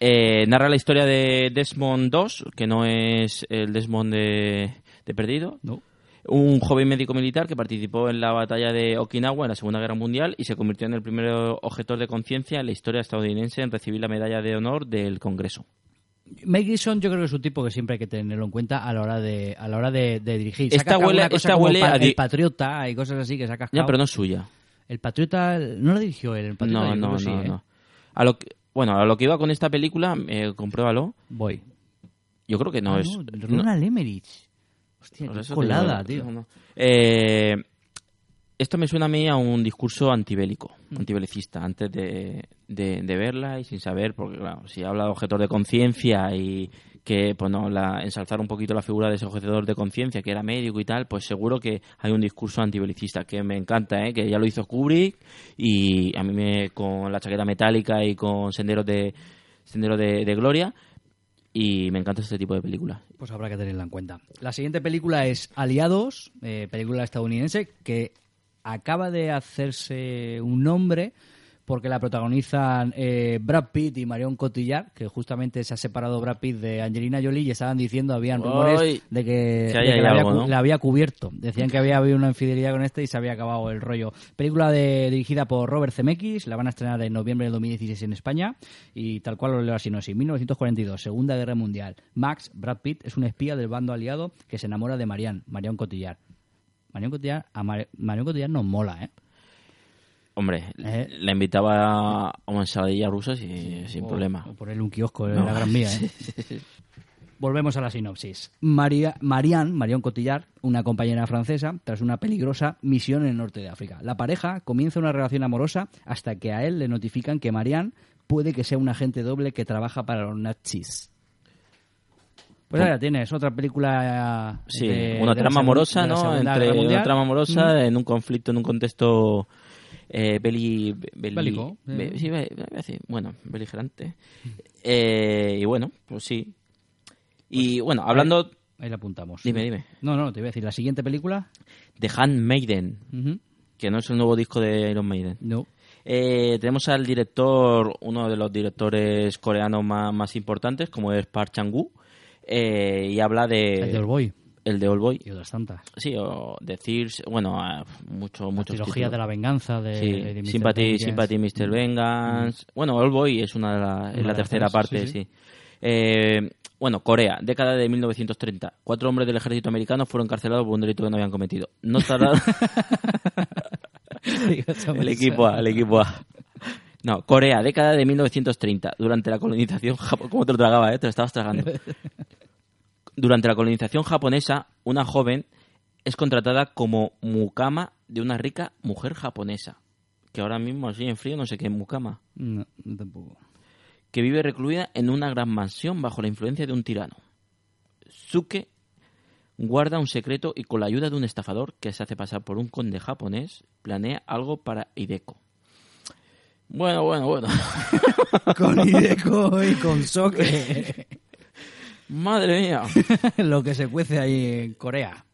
Eh, narra la historia de Desmond II, que no es el Desmond de, de Perdido. No. Un joven médico militar que participó en la batalla de Okinawa en la Segunda Guerra Mundial y se convirtió en el primer objetor de conciencia en la historia estadounidense en recibir la medalla de honor del Congreso. Mel Gibson yo creo que es un tipo que siempre hay que tenerlo en cuenta a la hora de a la hora de, de dirigir. Esta Saca huele- alguna cosa esta huele pa- a El Patriota y cosas así que saca Ya, pero no es suya. El Patriota no lo dirigió él, el Patriota No, no, que sí, no, ¿eh? no. A lo que, bueno, a lo que iba con esta película, eh, compruébalo. Voy. Yo creo que no Ah, es. no, no- Ronald Emmerich. Hostia, qué colada, tío. no, no. Eh, esto me suena a mí a un discurso antibélico, Mm. antibelicista, antes de, de- de verla y sin saber, porque claro, si habla de objetor de conciencia y que pues no, la, ensalzar un poquito la figura de ese objetor de conciencia, que era médico y tal, pues seguro que hay un discurso antibelicista que me encanta, ¿eh? que ya lo hizo Kubrick y a mí me, con la chaqueta metálica y con senderos de, senderos de, de gloria y me encanta este tipo de películas. Pues habrá que tenerla en cuenta. La siguiente película es Aliados, eh, película estadounidense que acaba de hacerse un nombre porque la protagonizan eh, Brad Pitt y Marion Cotillard, que justamente se ha separado Brad Pitt de Angelina Jolie y estaban diciendo, habían rumores de que, de la, había, algo, cu- ¿no? la había cubierto. Decían que había habido una infidelidad con este y se había acabado el rollo. Película de, dirigida por Robert Zemeckis, la van a estrenar en noviembre del 2016 en España y tal cual lo leo así, no, sí, 1942, Segunda Guerra Mundial. Max, Brad Pitt, es un espía del bando aliado que se enamora de Marianne, Marion Cotillard. Marion Cotillard, a Mar- Marion Cotillard nos mola, ¿eh? Hombre, Eh. la invitaba a una ensaladilla rusa sin, sin O- problema. O ponerle un kiosco en No, la Gran Vía, ¿eh? sí. Volvemos a la sinopsis. María, Marianne, Marion Cotillard, una compañera francesa, tras una peligrosa misión en el norte de África. La pareja comienza una relación amorosa hasta que a él le notifican que Marianne puede que sea un agente doble que trabaja para los nazis. Pues ahora tienes otra película. Sí, de- una de trama amorosa, ¿no? Entre una trama amorosa en un conflicto, en un contexto eh, beli, beli- Bélico, be- eh. sí, be- be- sí, bueno, beligerante. Eh, y bueno, pues sí. Y bueno, hablando Ahí la apuntamos. Dime, dime. No, no, te voy a decir. La siguiente película. de Handmaiden, Ujú. que no es el nuevo disco de Iron Maiden. No. Eh, tenemos al director, uno de los directores coreanos más, más importantes, como es Park Chang-woo, eh, y habla de... El de Oldboy. El de Oldboy. Y otras tantas. Sí, o The Thieves, bueno, ah, mucho, La muchos trilogía títulos. de la venganza de, Sí, de Mr. Sympathy, Vengeance. Sympathy, Mr. Vengeance. Bueno, Oldboy es una de la, es Una la de tercera parte, sí, sí. sí. Eh, bueno, Corea, década de 1930. Cuatro hombres del ejército americano fueron encarcelados por un delito que no habían cometido. No tardaron... el equipo A, el equipo A. No, Corea, década de 1930. Durante la colonización japonesa... ¿Cómo te lo tragaba, eh? Te lo estabas tragando. Durante la colonización japonesa, una joven es contratada como mukama de una rica mujer japonesa. Que ahora mismo, así en frío, no sé qué es mukama. No, no tampoco. Que vive recluida en una gran mansión bajo la influencia de un tirano. Suke guarda un secreto y con la ayuda de un estafador que se hace pasar por un conde japonés, planea algo para Hideko. Bueno, bueno, bueno. Con Hideko y con Soke. Madre mía. Lo que se cuece ahí en Corea.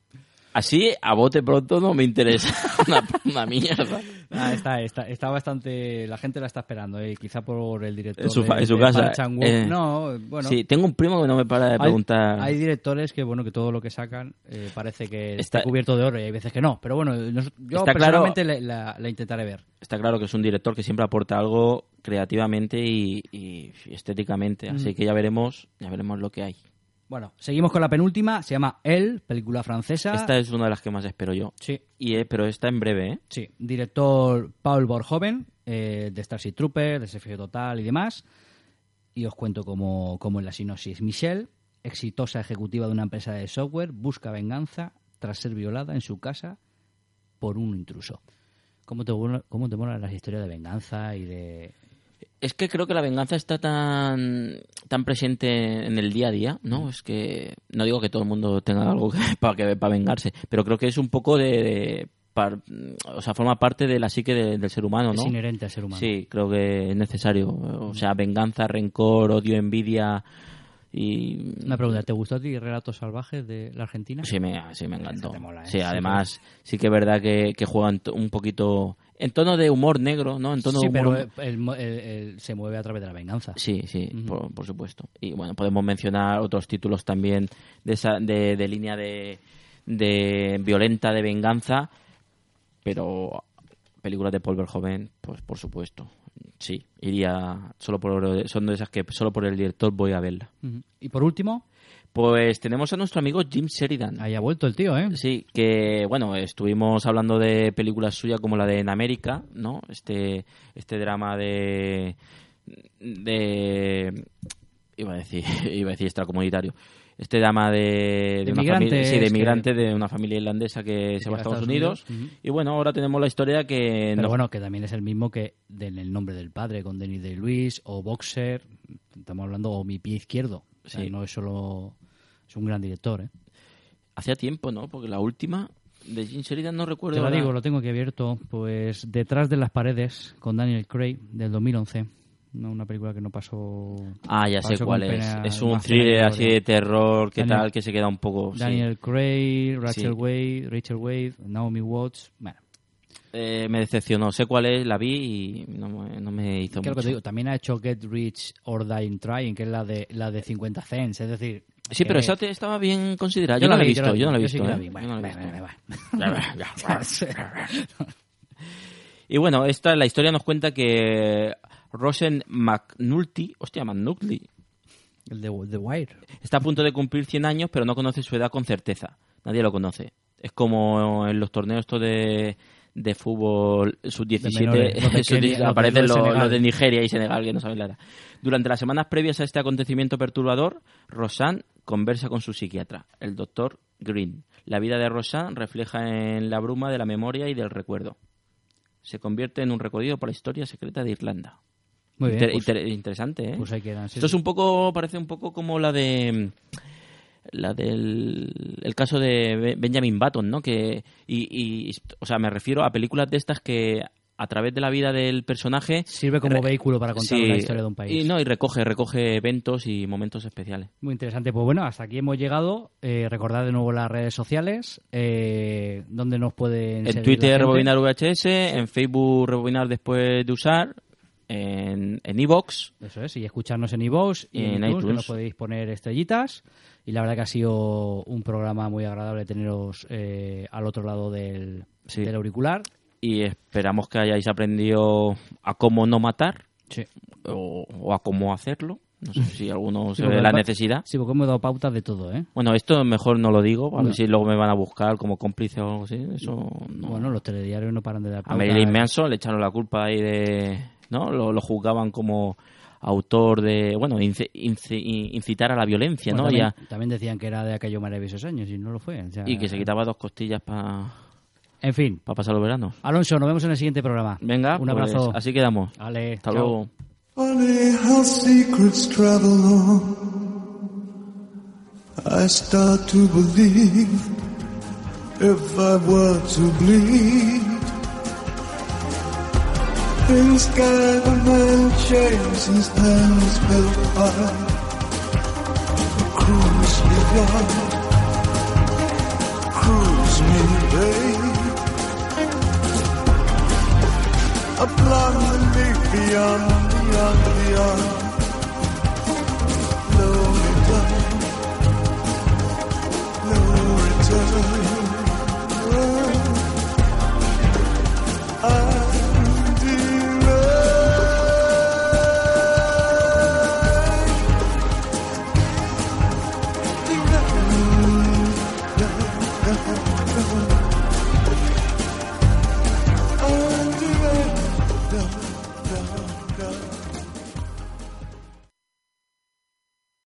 Así, a bote pronto no me interesa una, una mierda. Ah, está, está, está bastante. La gente la está esperando, eh, quizá por el director. En su, de- fa- en su de casa. Eh. no, bueno. Sí, tengo un primo que no me para de Hay- preguntar. Hay, directores que, bueno, que todo lo que sacan eh, parece que Está- está cubierto de oro y hay veces que no. Pero bueno, yo Está claro- personalmente le- la, la intentaré ver. Está claro que es un director que siempre aporta algo creativamente y, y estéticamente. Así Mm. que ya veremos, ya veremos lo que hay. Bueno, seguimos con la penúltima. Se llama El, película francesa. Esta es una de las que más espero yo. Sí. Y, eh, pero está en breve, ¿eh? Sí, director Paul Verhoeven, eh, de Starship Trooper, de Desafío Total y demás. Y os cuento cómo, cómo es la sinopsis. Michelle, exitosa ejecutiva de una empresa de software, busca venganza tras ser violada en su casa por un intruso. ¿Cómo te, cómo te molan las historias de venganza y de... Es que creo que la venganza está tan tan presente en el día a día, ¿no? Es que no digo que todo el mundo tenga algo que, para que para vengarse, pero creo que es un poco de, de par- o sea, forma parte de la psique de- del ser humano, ¿no? Es inherente al ser humano. Sí, creo que es necesario, o sea, venganza, rencor, odio, envidia y Una pregunta, ¿te gustó a ti Relatos Salvajes de la Argentina? Sí, me, sí, me encantó. mola, ¿eh? Sí, además, sí que es verdad que, que juegan un poquito en tono de humor negro, ¿no? En tono sí, pero humor... el- el- el- el- se mueve a través de la venganza. Sí, sí, por, por supuesto. Y bueno, podemos mencionar otros títulos también de, esa, de, de línea de, de violenta, de venganza, pero películas de Paul Verhoeven, pues por supuesto. Sí, iría solo por son de esas que solo por el director voy a verla. Y por último, Pues tenemos a nuestro amigo Jim Sheridan. ahí ha vuelto el tío, ¿eh? Sí, que bueno, estuvimos hablando de películas suyas como la de En América, ¿no? Este, este drama de, de, iba a decir, iba a decir extracomunitario. Este drama de, De una familia, migrantes sí, de que- migrante de una familia irlandesa que se va a Estados, Unidos. Y bueno, ahora tenemos la historia que Pero nos- bueno, que también es el mismo que en el nombre del padre, con Denis de Luis, o Boxer, estamos hablando, o Mi Pie Izquierdo. O sea, Sí. no es solo... Es un gran director, ¿eh? hacía tiempo, ¿no? Porque la última de Jim Sheridan no recuerdo. Te lo ahora. digo, lo tengo aquí abierto. Pues Detrás de las paredes, con Daniel Craig, del 2011. No, una película que no pasó... Ah, ya sé pasó cuál con es. Es un thriller así de terror, que Daniel- tal, que se queda un poco... sí. Daniel Craig, Rachel Sí. Wade, Rachel Wade, Naomi Watts. Bueno, Eh, me decepcionó. Sé cuál es, la vi y no me, no me hizo ¿qué lo que mucho. te digo? También ha hecho Get Rich or Die Trying, que es la de la de 50 cents. Es decir, Sí, pero esa te estaba bien considerada. Yo no la he vi, visto, yo no la he ¿eh? Yo no la he visto. Y bueno, esta la historia nos cuenta que Rosen McNulty, hostia, McNulty, El de The Wire. está a punto de cumplir 100 años, pero no conoce su edad con certeza. Nadie lo conoce. Es como en los torneos estos de, de fútbol sub-17, menores, los de sub-17, Kenia, los de- aparecen los de Nigeria y Senegal, que no saben la edad. Durante las semanas previas a este acontecimiento perturbador, Rosan conversa con su psiquiatra, el doctor Green. La vida de Rosan refleja en la bruma de la memoria y del recuerdo. Se convierte en un recorrido por la historia secreta de Irlanda. Muy bien, Inter- pues- inter- interesante, ¿eh? pues ahí quedan, sí, Esto es un poco, parece un poco como la de la del el caso de Be- Benjamin Button, ¿no? Que y, y o sea, me refiero a películas de estas que a través de la vida del personaje Sirve como vehículo para contar Sí, la historia de un país. Y no, y recoge recoge eventos y momentos especiales. Muy interesante. Pues bueno, hasta aquí hemos llegado. Eh, recordad de nuevo las redes sociales, eh, donde nos pueden En Twitter. Rebobinar VHS, en Facebook Rebobinar después de usar, en en iVox Eso es, y escucharnos en iVoox y Y en, en iTunes, que iTunes. nos podéis poner estrellitas. Y la verdad que ha sido un programa muy agradable teneros eh, al otro lado del, Sí. del auricular. y esperamos que hayáis aprendido a cómo no matar Sí. o, o a cómo hacerlo. No sé si alguno Sí, se ve la necesidad. Sí, porque hemos dado pautas de todo, ¿eh? Bueno, esto mejor no lo digo, a No. ver si luego me van a buscar como cómplice o algo así. Eso no. Bueno, los telediarios no paran de dar a pautas. Marilyn Manson le echaron la culpa ahí de. ¿No? Lo, lo juzgaban como autor de. Bueno, inci- inci- incitar a la violencia, Bueno, ¿no? también, Ya- también decían que era de aquellos maravillosos años y no lo fue. o sea, y que se quitaba dos costillas para En fin, pasar los veranos. Alonso, nos vemos en el siguiente programa. Venga, un pues, abrazo. así quedamos. Vale, Hasta chao. luego. Things sky, the man changed since then built by Cruise me, love Cruise me, babe A plan to beyond, beyond, beyond